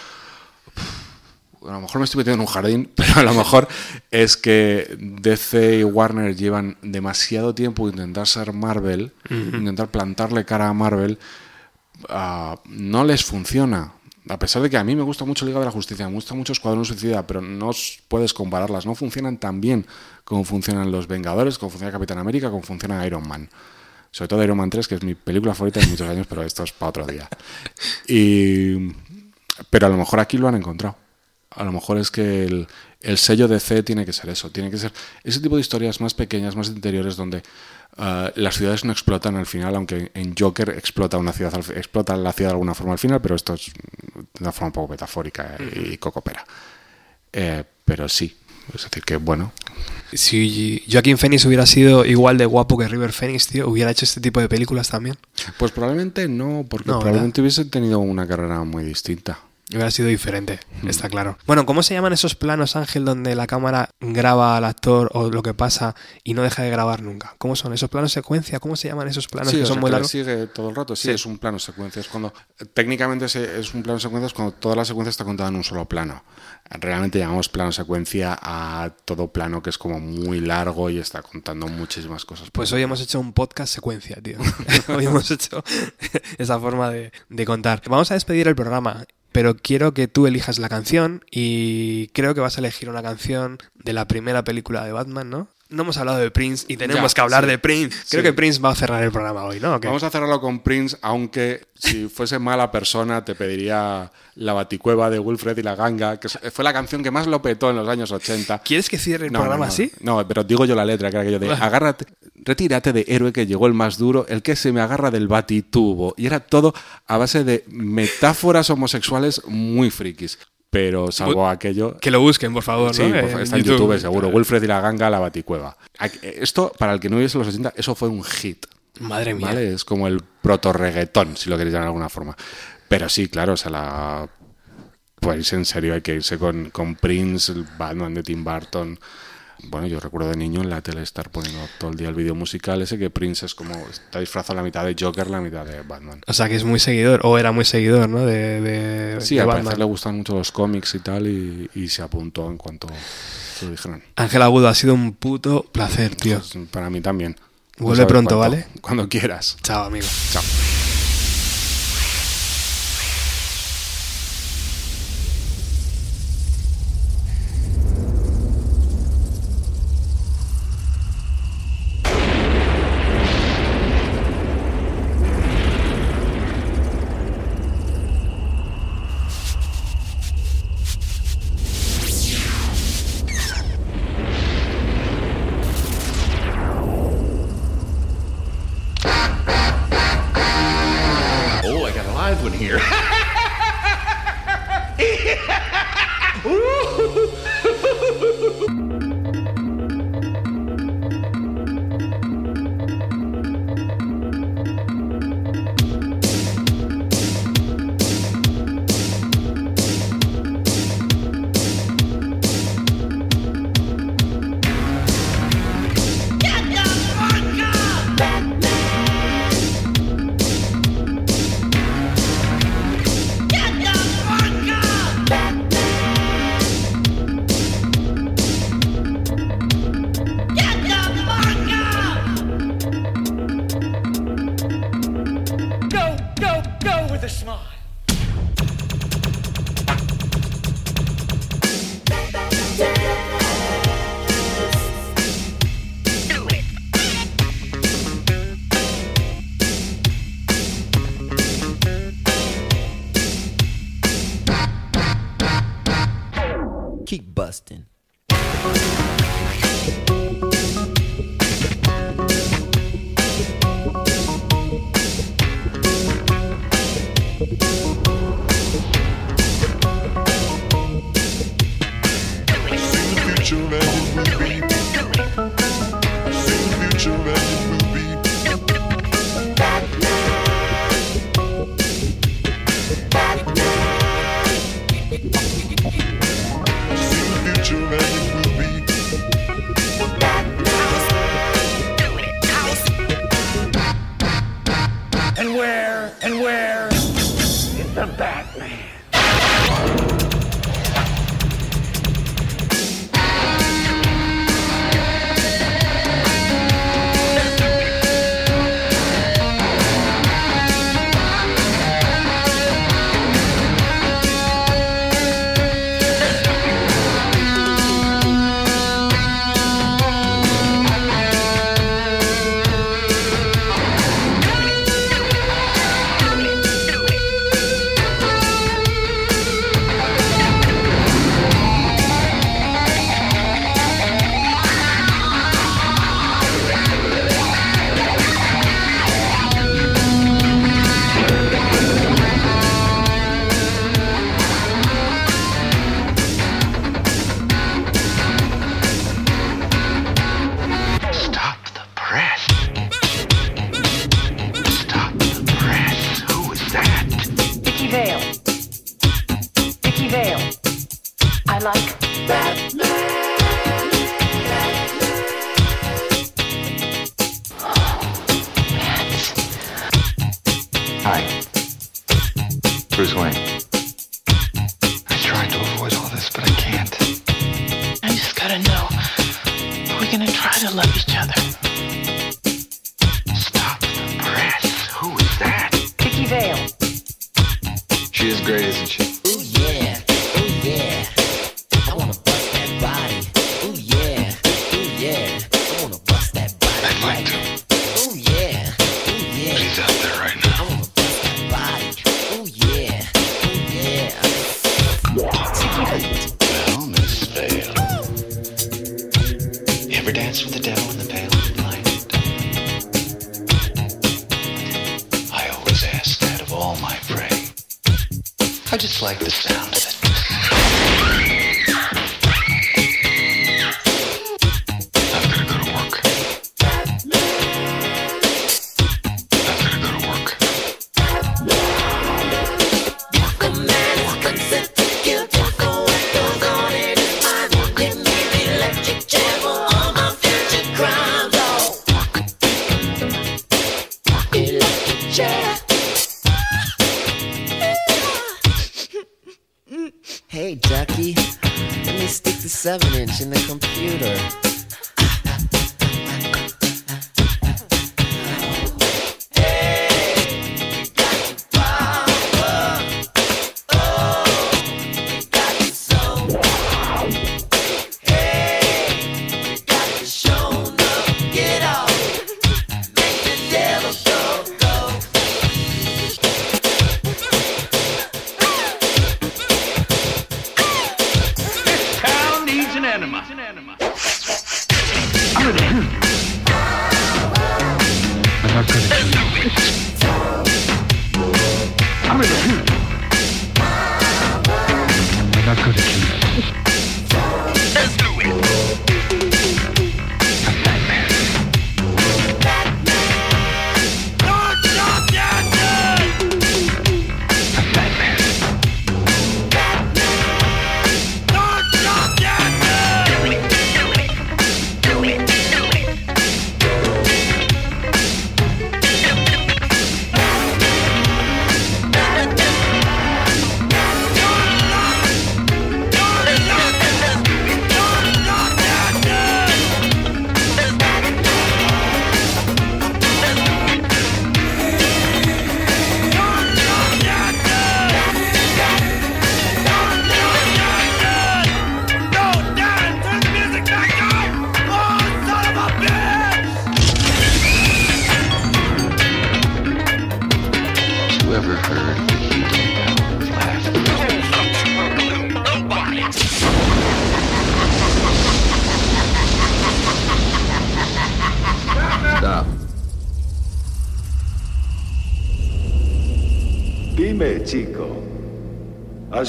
Speaker 3: a lo mejor me estoy metiendo en un jardín, pero a lo mejor es que DC y Warner llevan demasiado tiempo intentar ser Marvel, intentar plantarle cara a Marvel, ah, no les funciona. A pesar de que a mí me gusta mucho Liga de la Justicia, me gusta mucho Escuadrón Suicida, pero no puedes compararlas, no funcionan tan bien como funcionan los Vengadores, como funciona Capitán América, como funciona Iron Man. Sobre todo Iron Man 3, que es mi película favorita de muchos años, pero esto es para otro día. Y, pero a lo mejor aquí lo han encontrado. A lo mejor es que el, el sello de C tiene que ser eso, tiene que ser ese tipo de historias más pequeñas, más interiores, donde uh, las ciudades no explotan al final, aunque en Joker explota una ciudad, explota la ciudad de alguna forma al final, pero esto es de una forma un poco metafórica y cocopera. Eh, pero sí, es decir, que bueno,
Speaker 2: Si Joaquín Phoenix hubiera sido igual de guapo que River Phoenix, tío, hubiera hecho este tipo de películas también.
Speaker 3: pues probablemente no, porque probablemente hubiese tenido una carrera muy distinta.
Speaker 2: Hubiera sido diferente, está claro. Bueno, ¿cómo se llaman esos planos, Ángel, donde la cámara graba al actor o lo que pasa y no deja de grabar nunca? ¿Cómo son esos planos secuencia? ¿Cómo se llaman esos planos
Speaker 3: Sí,
Speaker 2: que son muy largos?
Speaker 3: sigue todo el rato. Sí,
Speaker 2: Sí.
Speaker 3: es un plano secuencia. Es cuando técnicamente es un plano secuencia es cuando toda la secuencia está contada en un solo plano. Realmente llamamos plano secuencia a todo plano que es como muy largo y está contando muchísimas cosas.
Speaker 2: Pues hoy hemos hecho un podcast secuencia, tío. hoy hemos hecho esa forma de, de contar. Vamos a despedir el programa, pero quiero que tú elijas la canción y creo que vas a elegir una canción de la primera película de Batman, ¿no? No hemos hablado de Prince y tenemos
Speaker 3: Ya,
Speaker 2: que hablar
Speaker 3: sí.
Speaker 2: de Prince. Creo
Speaker 3: Sí.
Speaker 2: que Prince va a cerrar el programa hoy, ¿no?
Speaker 3: Vamos a cerrarlo con Prince, aunque si fuese mala persona te pediría La Baticueva de Wilfred y la Ganga, que fue la canción que más lo petó en los años 80.
Speaker 2: ¿Quieres que cierre el
Speaker 3: No,
Speaker 2: programa
Speaker 3: no, no.
Speaker 2: así?
Speaker 3: No, pero digo yo la letra, que era aquello de agárrate, retírate de héroe que llegó el más duro, el que se me agarra del batitubo. Y era todo a base de metáforas homosexuales muy frikis. Pero salvo aquello.
Speaker 2: Que lo busquen, por favor,
Speaker 3: Sí,
Speaker 2: ¿no?
Speaker 3: por favor, está en YouTube, seguro. Wilfred y la ganga, la baticueva. Esto, para el que no viese los 80, eso fue un hit.
Speaker 2: Madre mía.
Speaker 3: ¿Vale? Es como el proto-reggaetón, si lo queréis llamar de alguna forma. Pero sí, claro, o sea, la. Pues en serio, hay que irse con, con Prince, el Batman de Tim Burton. Bueno, yo recuerdo de niño en la tele estar poniendo todo el día el vídeo musical ese que Prince es como. Está disfrazado la mitad de Joker, la mitad de Batman.
Speaker 2: O sea, que es muy seguidor, o era muy seguidor, ¿no? De, de,
Speaker 3: Sí,
Speaker 2: de
Speaker 3: al
Speaker 2: Batman.
Speaker 3: le gustan mucho los cómics y tal, y, y se apuntó en cuanto se lo dijeron.
Speaker 2: Ángel Agudo, ha sido un puto placer, tío.
Speaker 3: Pues para mí también.
Speaker 2: Vuelve
Speaker 3: sabes
Speaker 2: pronto,
Speaker 3: cuánto.
Speaker 2: ¿vale?
Speaker 3: Cuando quieras.
Speaker 2: Chao, amigo.
Speaker 3: Chao.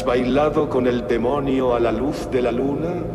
Speaker 4: Bailado con el demonio a la luz de la luna?